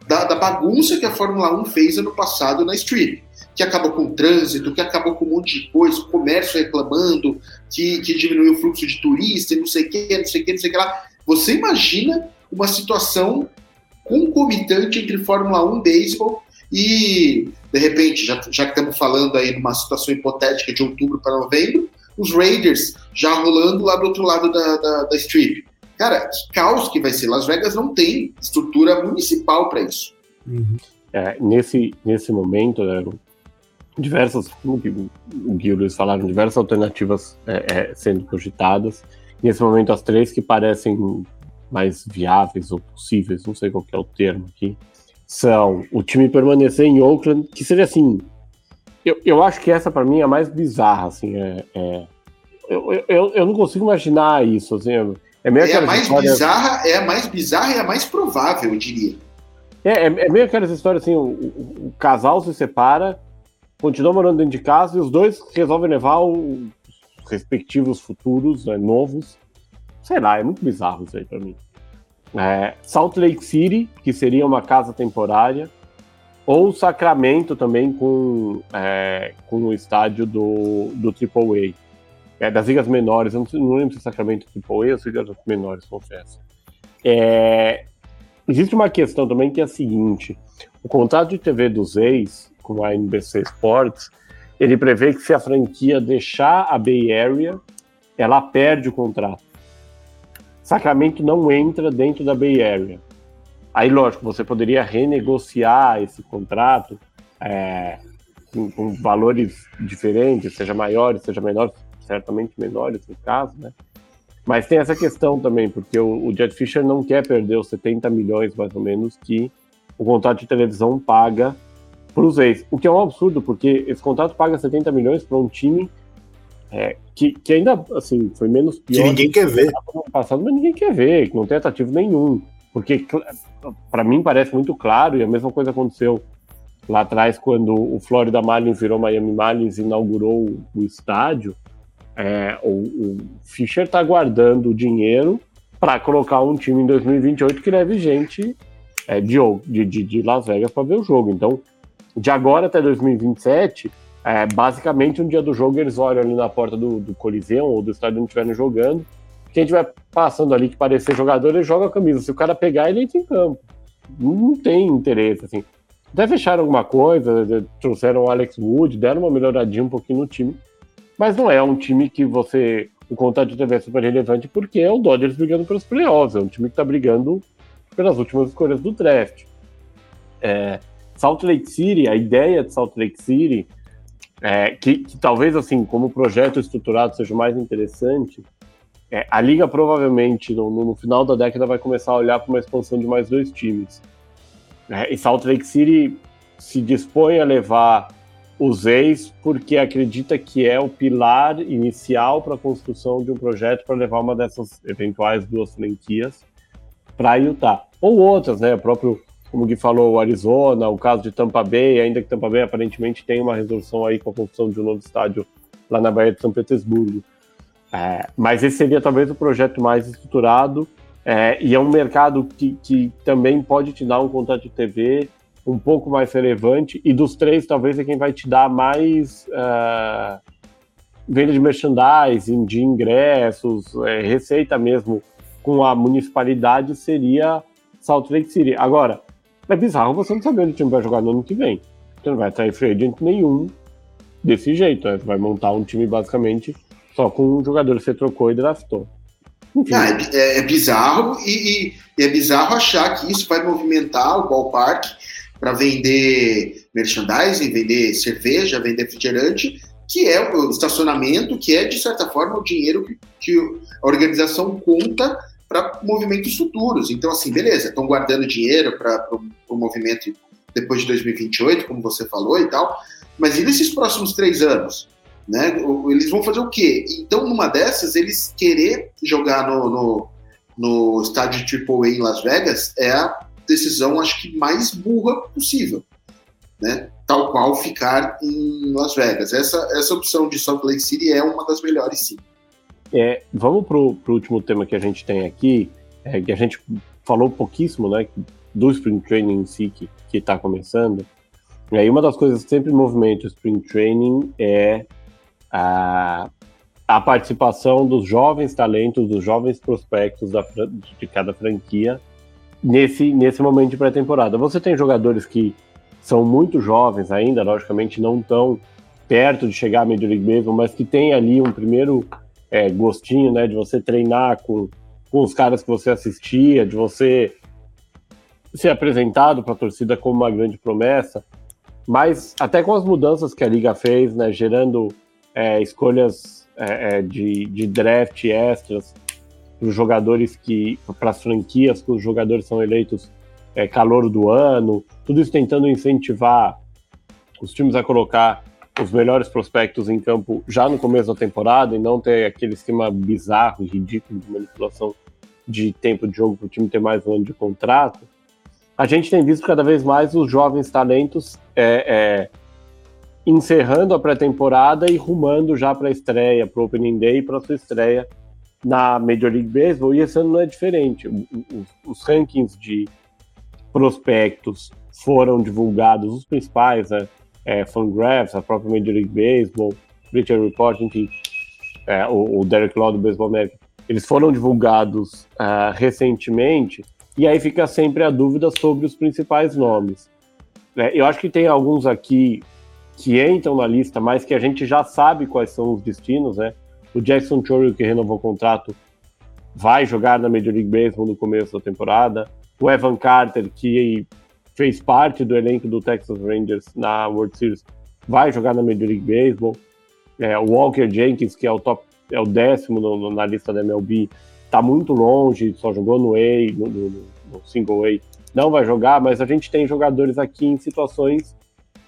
da, da, bagunça que a Fórmula 1 fez ano passado na Strip. Que acabou com o trânsito, que acabou com um monte de coisa, o comércio reclamando, que, que diminuiu o fluxo de turistas, não sei o que, não sei o que, não sei o que lá. Você imagina uma situação concomitante entre Fórmula 1 e beisebol e, de repente, já, já que estamos falando aí numa situação hipotética de outubro para novembro, os Raiders já rolando lá do outro lado da, da, da strip. Cara, que caos que vai ser. Las Vegas não tem estrutura municipal para isso. Uhum. É, nesse, nesse momento, né, diversas, como o Gui e o Luiz falaram, diversas alternativas é, é, sendo cogitadas. Nesse momento, as três que parecem mais viáveis ou possíveis, não sei qual é o termo aqui, são o time permanecer em Oakland, que seria assim. Eu, eu acho que essa para mim é a mais bizarra, assim. É, é eu, eu, eu não consigo imaginar isso, assim. É, meio é a mais história... bizarra, é a mais bizarra e a mais provável, eu diria. É, é, é meio aquelas histórias assim: o, o, o, casal se separa, continua morando dentro de casa e os dois resolvem levar os respectivos futuros né, novos. Sei lá, é muito bizarro isso aí pra mim é, Salt Lake City, que seria uma casa temporária, ou Sacramento também com, é, com o estádio do, do AAA. É, das ligas menores, eu não, lembro se é Sacramento AAA ou se ligas menores, confesso. É, existe uma questão também que é a seguinte, o contrato de TV dos ex com a NBC Sports, ele prevê que se a franquia deixar a Bay Area, ela perde o contrato. Sacramento não entra dentro da Bay Area. Aí, lógico, você poderia renegociar esse contrato é, com, com, valores diferentes, seja maiores, seja menores, certamente menores no caso, né? Mas tem essa questão também, porque o, o Jet Fisher não quer perder os 70 milhões, mais ou menos, que o contrato de televisão paga para os ex. O que é um absurdo, porque esse contrato paga 70 milhões para um time é, que, que, ainda assim foi menos pior. Que ninguém que quer ver. Passado, mas ninguém quer ver, que não tem atrativo nenhum. Porque para mim parece muito claro, e a mesma coisa aconteceu lá atrás, quando o Florida Marlins virou Miami Marlins e inaugurou o, estádio. É, o, o Fischer está guardando o dinheiro para colocar um time em 2028 que leve gente é, de, de, de Las Vegas para ver o jogo. Então, de agora até 2027 é, basicamente, um dia do jogo eles olham ali na porta do, do Coliseu ou do estádio onde estiverem jogando. Quem estiver passando ali que parecer jogador, ele joga a camisa. Se o cara pegar, ele entra em campo. Não tem interesse, assim. Até fecharam alguma coisa, trouxeram o Alex Wood, deram uma melhoradinha um pouquinho no time. Mas não é um time que você. O contato de TV é super relevante porque é o Dodgers brigando pelos playoffs. É um time que está brigando pelas últimas escolhas do draft. É, Salt Lake City, a ideia de Salt Lake City é, que, que, talvez assim, como projeto estruturado seja mais interessante, é, a liga provavelmente no, no, final da década vai começar a olhar para uma expansão de mais dois times. É, e Salt Lake City se dispõe a levar os ex porque acredita que é o pilar inicial para a construção de um projeto para levar uma dessas eventuais duas franquias para Utah. Ou outras, né? O próprio como o Gui falou, o Arizona, o caso de Tampa Bay, ainda que Tampa Bay aparentemente tem uma resolução aí com a construção de um novo estádio lá na Baía de São Petersburgo. É, mas esse seria talvez o projeto mais estruturado é, e é um mercado que, que também pode te dar um contrato de TV um pouco mais relevante e dos três talvez é quem vai te dar mais uh, venda de merchandising, de ingressos, é, receita mesmo com a municipalidade seria Salt Lake City. Agora, é bizarro você não saber onde o time vai jogar no ano que vem. Você não vai atrair free agent nenhum desse jeito. Né? Você vai montar um time basicamente só com um jogador que você trocou e draftou. Ah, é, é, é, bizarro e, e, é bizarro achar que isso vai movimentar o ballpark para vender merchandising, vender cerveja, vender refrigerante, que é o estacionamento, que é, de certa forma, o dinheiro que, que a organização conta para movimentos futuros. Então, assim, beleza, estão guardando dinheiro para o movimento depois de 2028, como você falou e tal, Mas e nesses próximos três anos? Né? Eles vão fazer o quê? Então, numa dessas, eles querer jogar no, no, no estádio AAA em Las Vegas é a decisão, acho que, mais burra possível. Né? Tal qual ficar em Las Vegas. Essa, essa opção de Salt Lake City é uma das melhores, sim. É, vamos para o último tema que a gente tem aqui, é, que a gente falou pouquíssimo né, do Spring Training em si, que está começando. E aí uma das coisas que sempre movimenta o Spring Training é a, a participação dos jovens talentos, dos jovens prospectos da, de cada franquia nesse, nesse momento de pré-temporada. Você tem jogadores que são muito jovens ainda, logicamente não tão perto de chegar à Major League Baseball, mas que tem ali um primeiro é, gostinho, né, de você treinar com, com os caras que você assistia, de você ser apresentado para a torcida como uma grande promessa. Mas até com as mudanças que a liga fez, né, gerando é, escolhas é, é de, de draft extras para os jogadores que, para as franquias que os jogadores são eleitos é, calor do ano, tudo isso tentando incentivar os times a colocar os melhores prospectos em campo já no começo da temporada e não ter aquele esquema bizarro ridículo de manipulação de tempo de jogo para o time ter mais um ano de contrato, a gente tem visto cada vez mais os jovens talentos é, é, encerrando a pré-temporada e rumando já para a estreia, para o Opening Day e para sua estreia na Major League Baseball, e esse ano não é diferente. Os, os rankings de prospectos foram divulgados, os principais, né? É, Fangraphs, a própria Major League Baseball, Bleacher Report, enfim, é, o, o, Derek Law do Baseball America, eles foram divulgados uh, recentemente, e aí fica sempre a dúvida sobre os principais nomes. É, eu acho que tem alguns aqui que entram na lista, mas que a gente já sabe quais são os destinos, né? O Jackson Chorley, que renovou o contrato, vai jogar na Major League Baseball no começo da temporada. O Evan Carter, que fez parte do elenco do Texas Rangers na World Series, vai jogar na Major League Baseball. É, o Walker Jenkins, que é o top, é o décimo no, na lista da MLB, está muito longe, só jogou no A, no, no, no single A, não vai jogar, mas a gente tem jogadores aqui em situações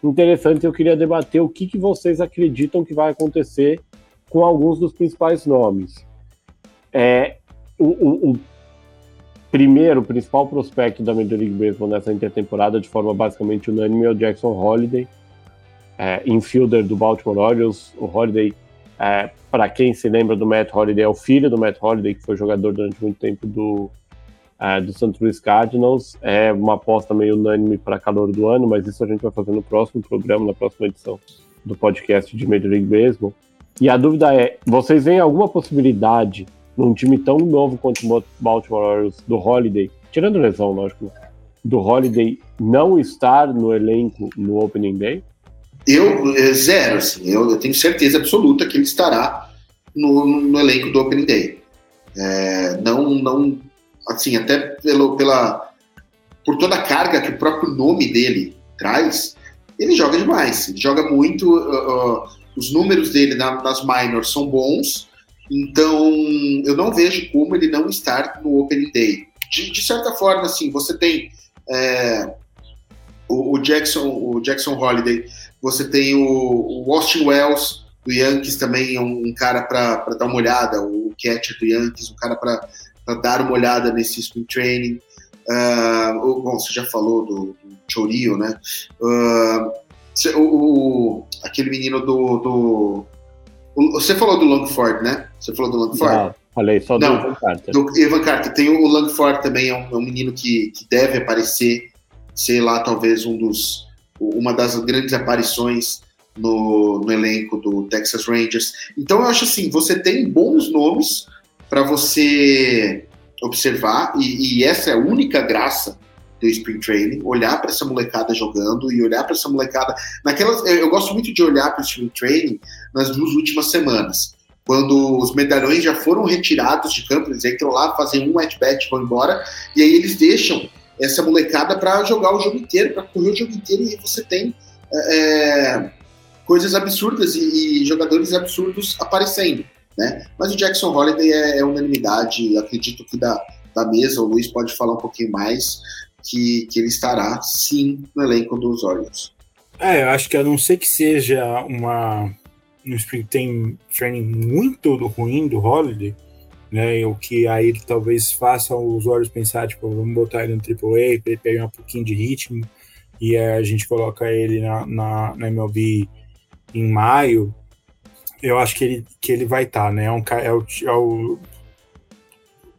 interessantes. Eu queria debater o que, que vocês acreditam que vai acontecer com alguns dos principais nomes. É, o, o primeiro, o principal prospecto da Major League Baseball nessa intertemporada, de forma basicamente unânime, é o Jackson Holiday, é, infielder do Baltimore Orioles. O Holiday, é, para quem se lembra do Matt Holiday, é o filho do Matt Holiday, que foi jogador durante muito tempo do, é, do St. Louis Cardinals. É uma aposta meio unânime para calor do ano, mas isso a gente vai fazer no próximo programa, na próxima edição do podcast de Major League Baseball. E a dúvida é: vocês veem alguma possibilidade num time tão novo quanto o Baltimore Orioles, do Holiday, tirando lesão, lógico, do Holiday não estar no elenco no Opening Day? Eu, é, zero, assim, eu, eu tenho certeza absoluta que ele estará no, no elenco do Opening Day. É, não, não, assim, até pelo, pela, por toda a carga que o próprio nome dele traz, ele joga demais, ele joga muito, uh, uh, os números dele na, nas minors são bons, então, eu não vejo como ele não estar no Opening Day. De, de certa forma, assim, você tem é, o, o, Jackson, o Jackson Holiday, você tem o, o Austin Wells do Yankees também é um, um cara para dar uma olhada, o catcher do Yankees, um cara para dar uma olhada nesse spring training. Uh, bom, você já falou do, do Chorio, né? Uh, o, o, aquele menino do, do você falou do Longford, né? Você falou do Longford? Não, falei só do Não, Evan Carter. Do Evan Carter. Tem o Longford também, é um, é um menino que, que deve aparecer, sei lá, talvez um dos, uma das grandes aparições no, no elenco do Texas Rangers. Então eu acho assim, você tem bons nomes para você observar, e, e essa é a única graça do Spring Training, olhar para essa molecada jogando e olhar para essa molecada. Naquelas, eu gosto muito de olhar para o Spring Training nas duas últimas semanas. Quando os medalhões já foram retirados de campo, eles entram lá, fazem um at-bat, vão embora, e aí eles deixam essa molecada para jogar o jogo inteiro, para correr o jogo inteiro, e você tem é, é, coisas absurdas e, e, jogadores absurdos aparecendo. Né? Mas o Jackson Holiday é, é unanimidade, acredito que da, da mesa, o Luiz pode falar um pouquinho mais, que, que ele estará sim no elenco dos Orioles. É, eu acho que a não ser que seja uma um Spring Training muito ruim do Holiday, né? O que aí talvez faça os usuários pensar, tipo, vamos botar ele no AAA para ele pegar um pouquinho de ritmo e a gente coloca ele na, na, na MLB em maio. Eu acho que ele, que ele vai estar, tá, né? É, um, é, o, é o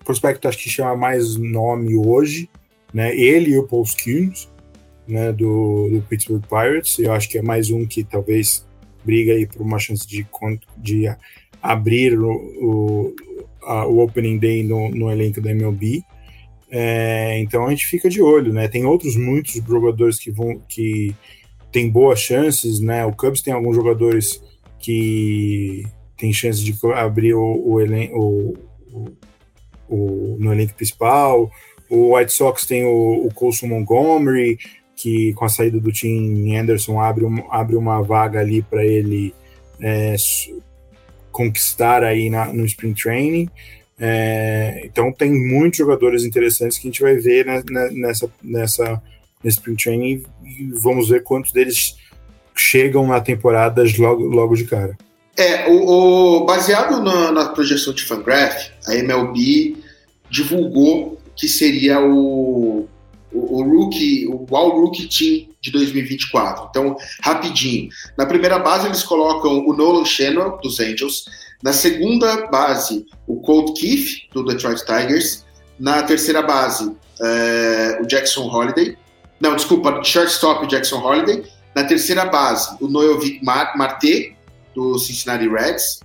prospecto acho que chama mais nome hoje, né? Ele e o Paul Skeens, né? Do, do Pittsburgh Pirates. Eu acho que é mais um que talvez briga aí por uma chance de, de abrir o, o, a, o Opening Day no, no elenco da MLB. É, então a gente fica de olho, né? Tem outros muitos jogadores que vão que tem boas chances, né? O Cubs tem alguns jogadores que tem chances de abrir o, o, o, o, no elenco principal. O White Sox tem o, o Colson Montgomery, que com a saída do Tim Anderson abre, um, abre uma vaga ali para ele é, conquistar aí na, no Spring Training. É, então tem muitos jogadores interessantes que a gente vai ver nessa, nessa nesse Spring Training e vamos ver quantos deles chegam na temporada logo, logo de cara. É, o, o baseado na, na, projeção de Fangraph, a MLB divulgou que seria o o, o rookie, o All Rookie Team de 2024. Então, rapidinho. Na primeira base, eles colocam o Nolan Shannon, dos Angels. Na segunda base, o Colt Keith, do Detroit Tigers. Na terceira base, é, o Jackson Holiday. Não, desculpa, shortstop, Jackson Holiday. Na terceira base, o Noel Vic Marte, do Cincinnati Reds.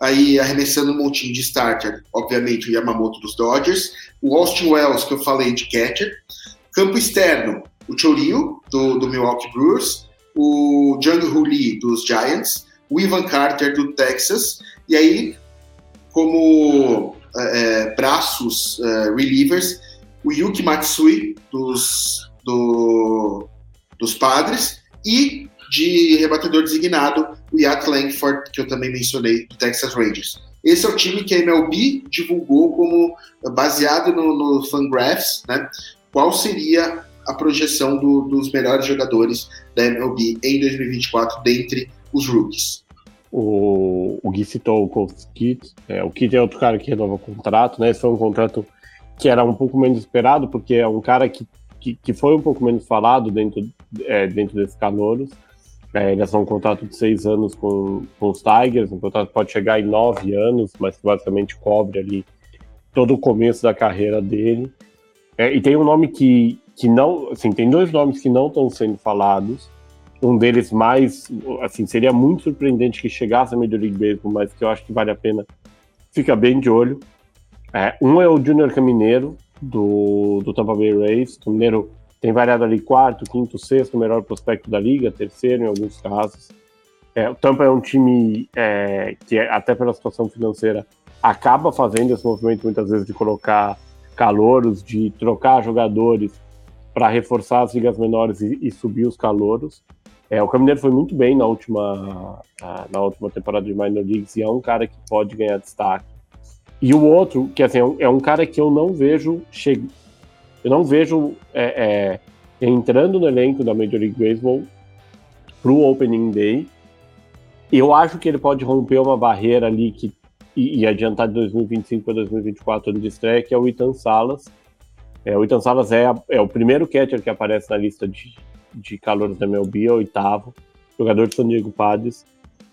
Aí, arremessando um montinho de starter, obviamente, o Yamamoto dos Dodgers. O Austin Wells, que eu falei de catcher. Campo externo, o Chorio, do, do Milwaukee Brewers, o Jung Hoo Lee, dos Giants, o Ivan Carter, do Texas, e aí, como é, braços é, relievers, o Yuki Matsui, dos, do, dos Padres, e de rebatedor designado, o Yatt Langford, que eu também mencionei, do Texas Rangers. Esse é o time que a MLB divulgou como baseado no, no Fangraphs, né? Qual seria a projeção do, dos melhores jogadores da MLB em 2024 dentre os rookies. O, o Gui citou o Kit, é, o Kit é outro cara que renova o contrato, né? Esse foi um contrato que era um pouco menos esperado, porque é um cara que, que, que foi um pouco menos falado dentro, é, dentro desses calouros. É, ele assinou um contrato de seis anos com, com os Tigers, um contrato que pode chegar em nove anos, mas que basicamente cobre ali todo o começo da carreira dele. É, e tem um nome que, que não. Assim, tem dois nomes que não estão sendo falados. Um deles mais. Assim, seria muito surpreendente que chegasse a Major League Baseball, mas que eu acho que vale a pena. Fica bem de olho. É, um é o Junior Camineiro, do, do Tampa Bay Rays. O Camineiro tem variado ali quarto, quinto, sexto, melhor prospecto da liga, terceiro em alguns casos. É, o Tampa é um time é, que, até pela situação financeira, acaba fazendo esse movimento muitas vezes de colocar calouros, de trocar jogadores para reforçar as ligas menores e, e, subir os calouros. É, o Caminheiro foi muito bem na última, na última temporada de Minor Leagues e é um cara que pode ganhar destaque. E o outro, que assim, é um, é cara que eu não vejo che... eu não vejo é, é, entrando no elenco da Major League Baseball para o Opening Day. Eu acho que ele pode romper uma barreira ali que e, e adiantar de 2025 para 2024 ano de estreia, que é o Ethan Salas. É, o Ethan Salas é, a, é o primeiro catcher que aparece na lista de, de calouros da MLB, é o oitavo, jogador de San Diego Padres.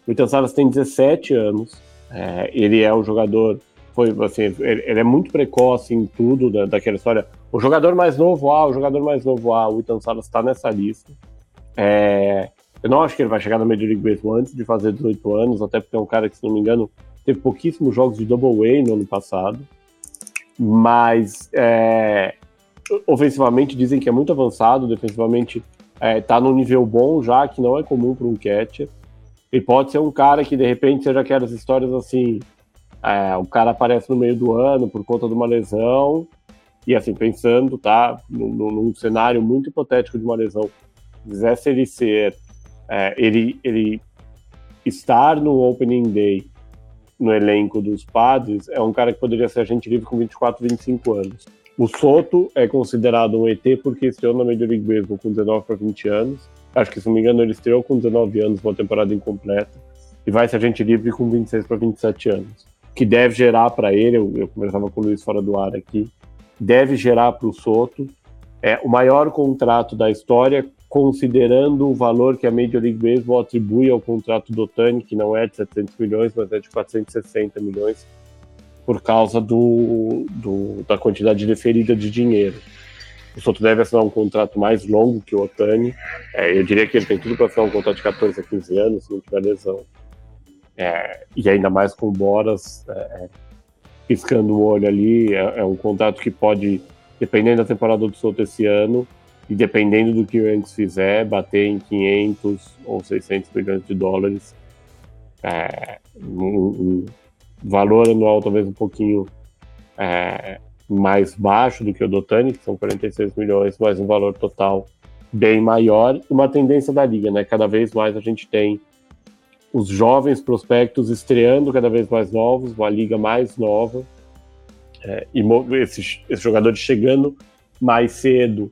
O Ethan Salas tem 17 anos, é, ele é o jogador, foi assim, ele, ele, é muito precoce em tudo da, daquela história. O jogador mais novo, ah, o jogador mais novo, ah, o Ethan Salas está nessa lista. É, eu não acho que ele vai chegar na Major League Baseball antes de fazer 18 anos, até porque é um cara que, se não me engano, teve pouquíssimos jogos de Double A no ano passado, mas é, ofensivamente dizem que é muito avançado, defensivamente está é, tá num nível bom já, que não é comum para um catcher. E pode ser um cara que de repente seja aquelas histórias assim: é, o cara aparece no meio do ano por conta de uma lesão, e assim, pensando, tá, num, num cenário muito hipotético de uma lesão, quisesse ele ser, é, ele, ele estar no opening day no elenco dos padres é um cara que poderia ser agente livre com 24, 25 anos. O Soto é considerado um ET porque estreou na Major League Baseball com 19 para 20 anos. Acho que, se não me engano, ele estreou com 19 anos, uma temporada incompleta, e vai ser agente livre com 26 para 27 anos. Que deve gerar para ele, eu, eu, conversava com o Luiz fora do ar aqui, deve gerar para o Soto é, o maior contrato da história, considerando o valor que a Major League Baseball atribui ao contrato do Otani, que não é de 700 milhões, mas é de 460 milhões, por causa do, do da quantidade deferida de dinheiro. O Soto deve assinar um contrato mais longo que o Otani. É, eu diria que ele tem tudo para assinar um contrato de 14 a 15 anos, se não tiver lesão. É, e ainda mais com o Boras é, é, piscando o olho ali. É, é, um contrato que pode, dependendo da temporada do Soto esse ano, e dependendo do que o Yankees fizer, bater em 500 ou 600 milhões de dólares. É, um, um valor anual talvez um pouquinho é, mais baixo do que o do Tani, que são 46 milhões, mas um valor total bem maior. Uma tendência da liga, né? Cada vez mais a gente tem os jovens prospectos estreando cada vez mais novos, uma liga mais nova, é, e esses, esses jogadores chegando mais cedo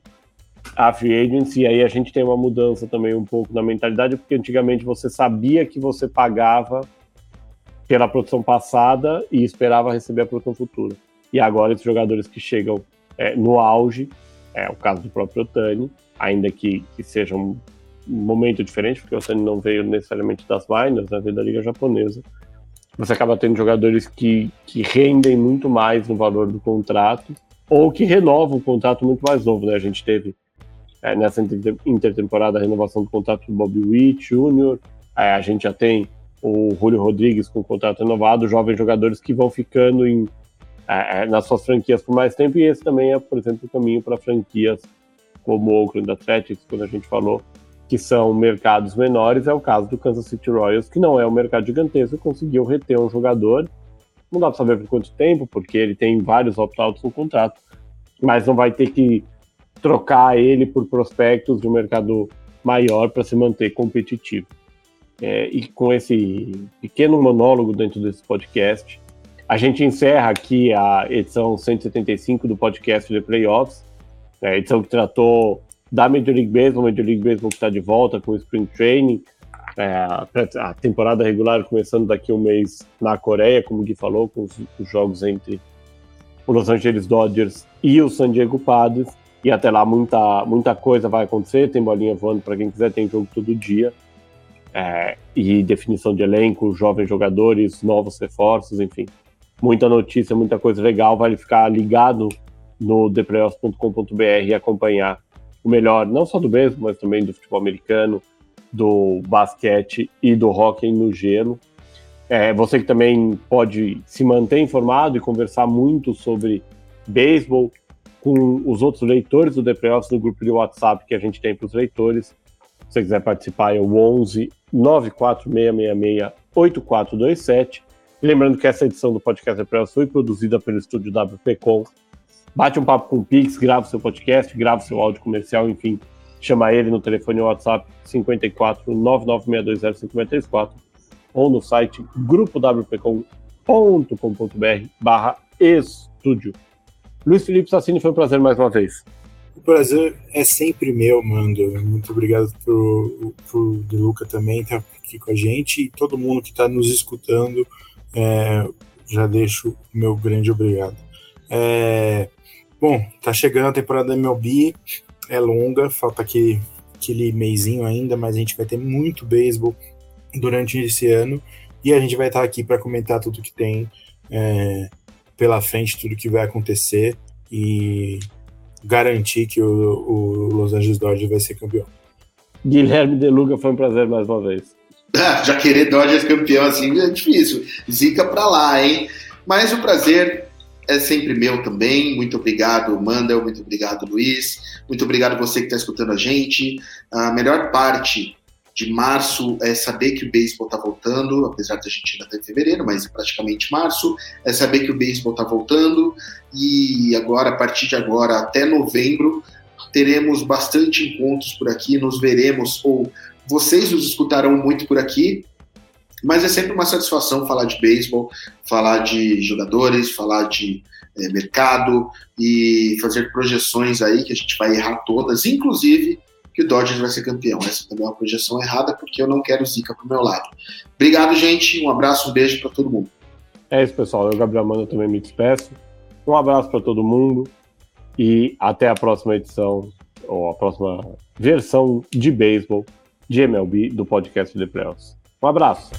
à free agency, e aí a gente tem uma mudança também um pouco na mentalidade, porque antigamente você sabia que você pagava pela produção passada e esperava receber a produção futura. E agora esses jogadores que chegam é, no auge, é o caso do próprio Otani, ainda que, que seja um momento diferente, porque o Otani não veio necessariamente das minors, né, veio da liga japonesa, você acaba tendo jogadores que, que rendem muito mais no valor do contrato, ou que renovam o contrato muito mais novo, né? A gente teve é, nessa intertemporada a renovação do contrato do Bobby Witt Jr., é, a gente já tem o Julio Rodrigues com contrato renovado, jovens jogadores que vão ficando em é, é, nas suas franquias por mais tempo, e esse também é, por exemplo, o caminho para franquias como o Oakland Athletics, quando a gente falou que são mercados menores, é o caso do Kansas City Royals, que não é um mercado gigantesco, conseguiu reter um jogador, não dá para saber por quanto tempo, porque ele tem vários opt-outs no contrato, mas não vai ter que trocar ele por prospectos de um mercado maior para se manter competitivo. É, e com esse pequeno monólogo dentro desse podcast, a gente encerra aqui a edição 175 do podcast de Playoffs, a edição que tratou da Major League Baseball, Major League Baseball que está de volta com o Spring Training, é, a temporada regular começando daqui a um mês na Coreia, como o Gui falou, com os, os jogos entre o Los Angeles Dodgers e o San Diego Padres, e até lá muita, muita coisa vai acontecer, tem bolinha voando para quem quiser, tem jogo todo dia, é, e definição de elenco, jovens jogadores, novos reforços, enfim muita notícia, muita coisa legal. Vale ficar ligado no theplayoffs.com.br e acompanhar o melhor, não só do beisebol, mas também do futebol americano, do basquete e do hockey no gelo. É, você que também pode se manter informado e conversar muito sobre beisebol com os outros leitores do The Playoffs no grupo de WhatsApp que a gente tem para os leitores. Se você quiser participar, é o 11 94666 8427 lembrando que essa edição do Podcast Press foi produzida pelo estúdio WPcom. Bate um papo com o Pix, grava seu podcast, grava seu áudio comercial, enfim, chama ele no telefone WhatsApp 54 99620 ou no site grupowpcom.com.br barra estúdio. Luiz Felipe Sassini, foi um prazer mais uma vez. O prazer é sempre meu, Mando. Muito obrigado pro, pro De Luca também estar tá aqui com a gente e todo mundo que está nos escutando é, já deixo o meu grande obrigado. É, bom, tá chegando a temporada da MLB, é longa, falta aquele, aquele meizinho ainda, mas a gente vai ter muito beisebol durante esse ano e a gente vai estar aqui para comentar tudo que tem é, pela frente, tudo que vai acontecer e garantir que o, o Los Angeles Dodgers vai ser campeão. Guilherme Deluga, foi um prazer mais uma vez. Já querer Dodgers campeão assim é difícil. Zica pra lá, hein? Mas o prazer é sempre meu também. Muito obrigado, Mandel. Muito obrigado, Luiz. Muito obrigado você que está escutando a gente. A melhor parte de março é saber que o beisebol está voltando, apesar da gente ainda estar tá fevereiro, mas é praticamente março, é saber que o beisebol está voltando e agora, a partir de agora até novembro, teremos bastante encontros por aqui, nos veremos ou vocês nos escutarão muito por aqui, mas é sempre uma satisfação falar de beisebol, falar de jogadores, falar de é, mercado e fazer projeções aí que a gente vai errar todas, inclusive que o Dodgers vai ser campeão. Essa também é uma projeção errada, porque eu não quero zica pro meu lado. Obrigado, gente. Um abraço, um beijo para todo mundo. É isso, pessoal. Eu, Gabriel Mano, também me despeço. Um abraço para todo mundo e até a próxima edição, ou a próxima versão de beisebol de MLB do podcast The Playoffs. Um abraço.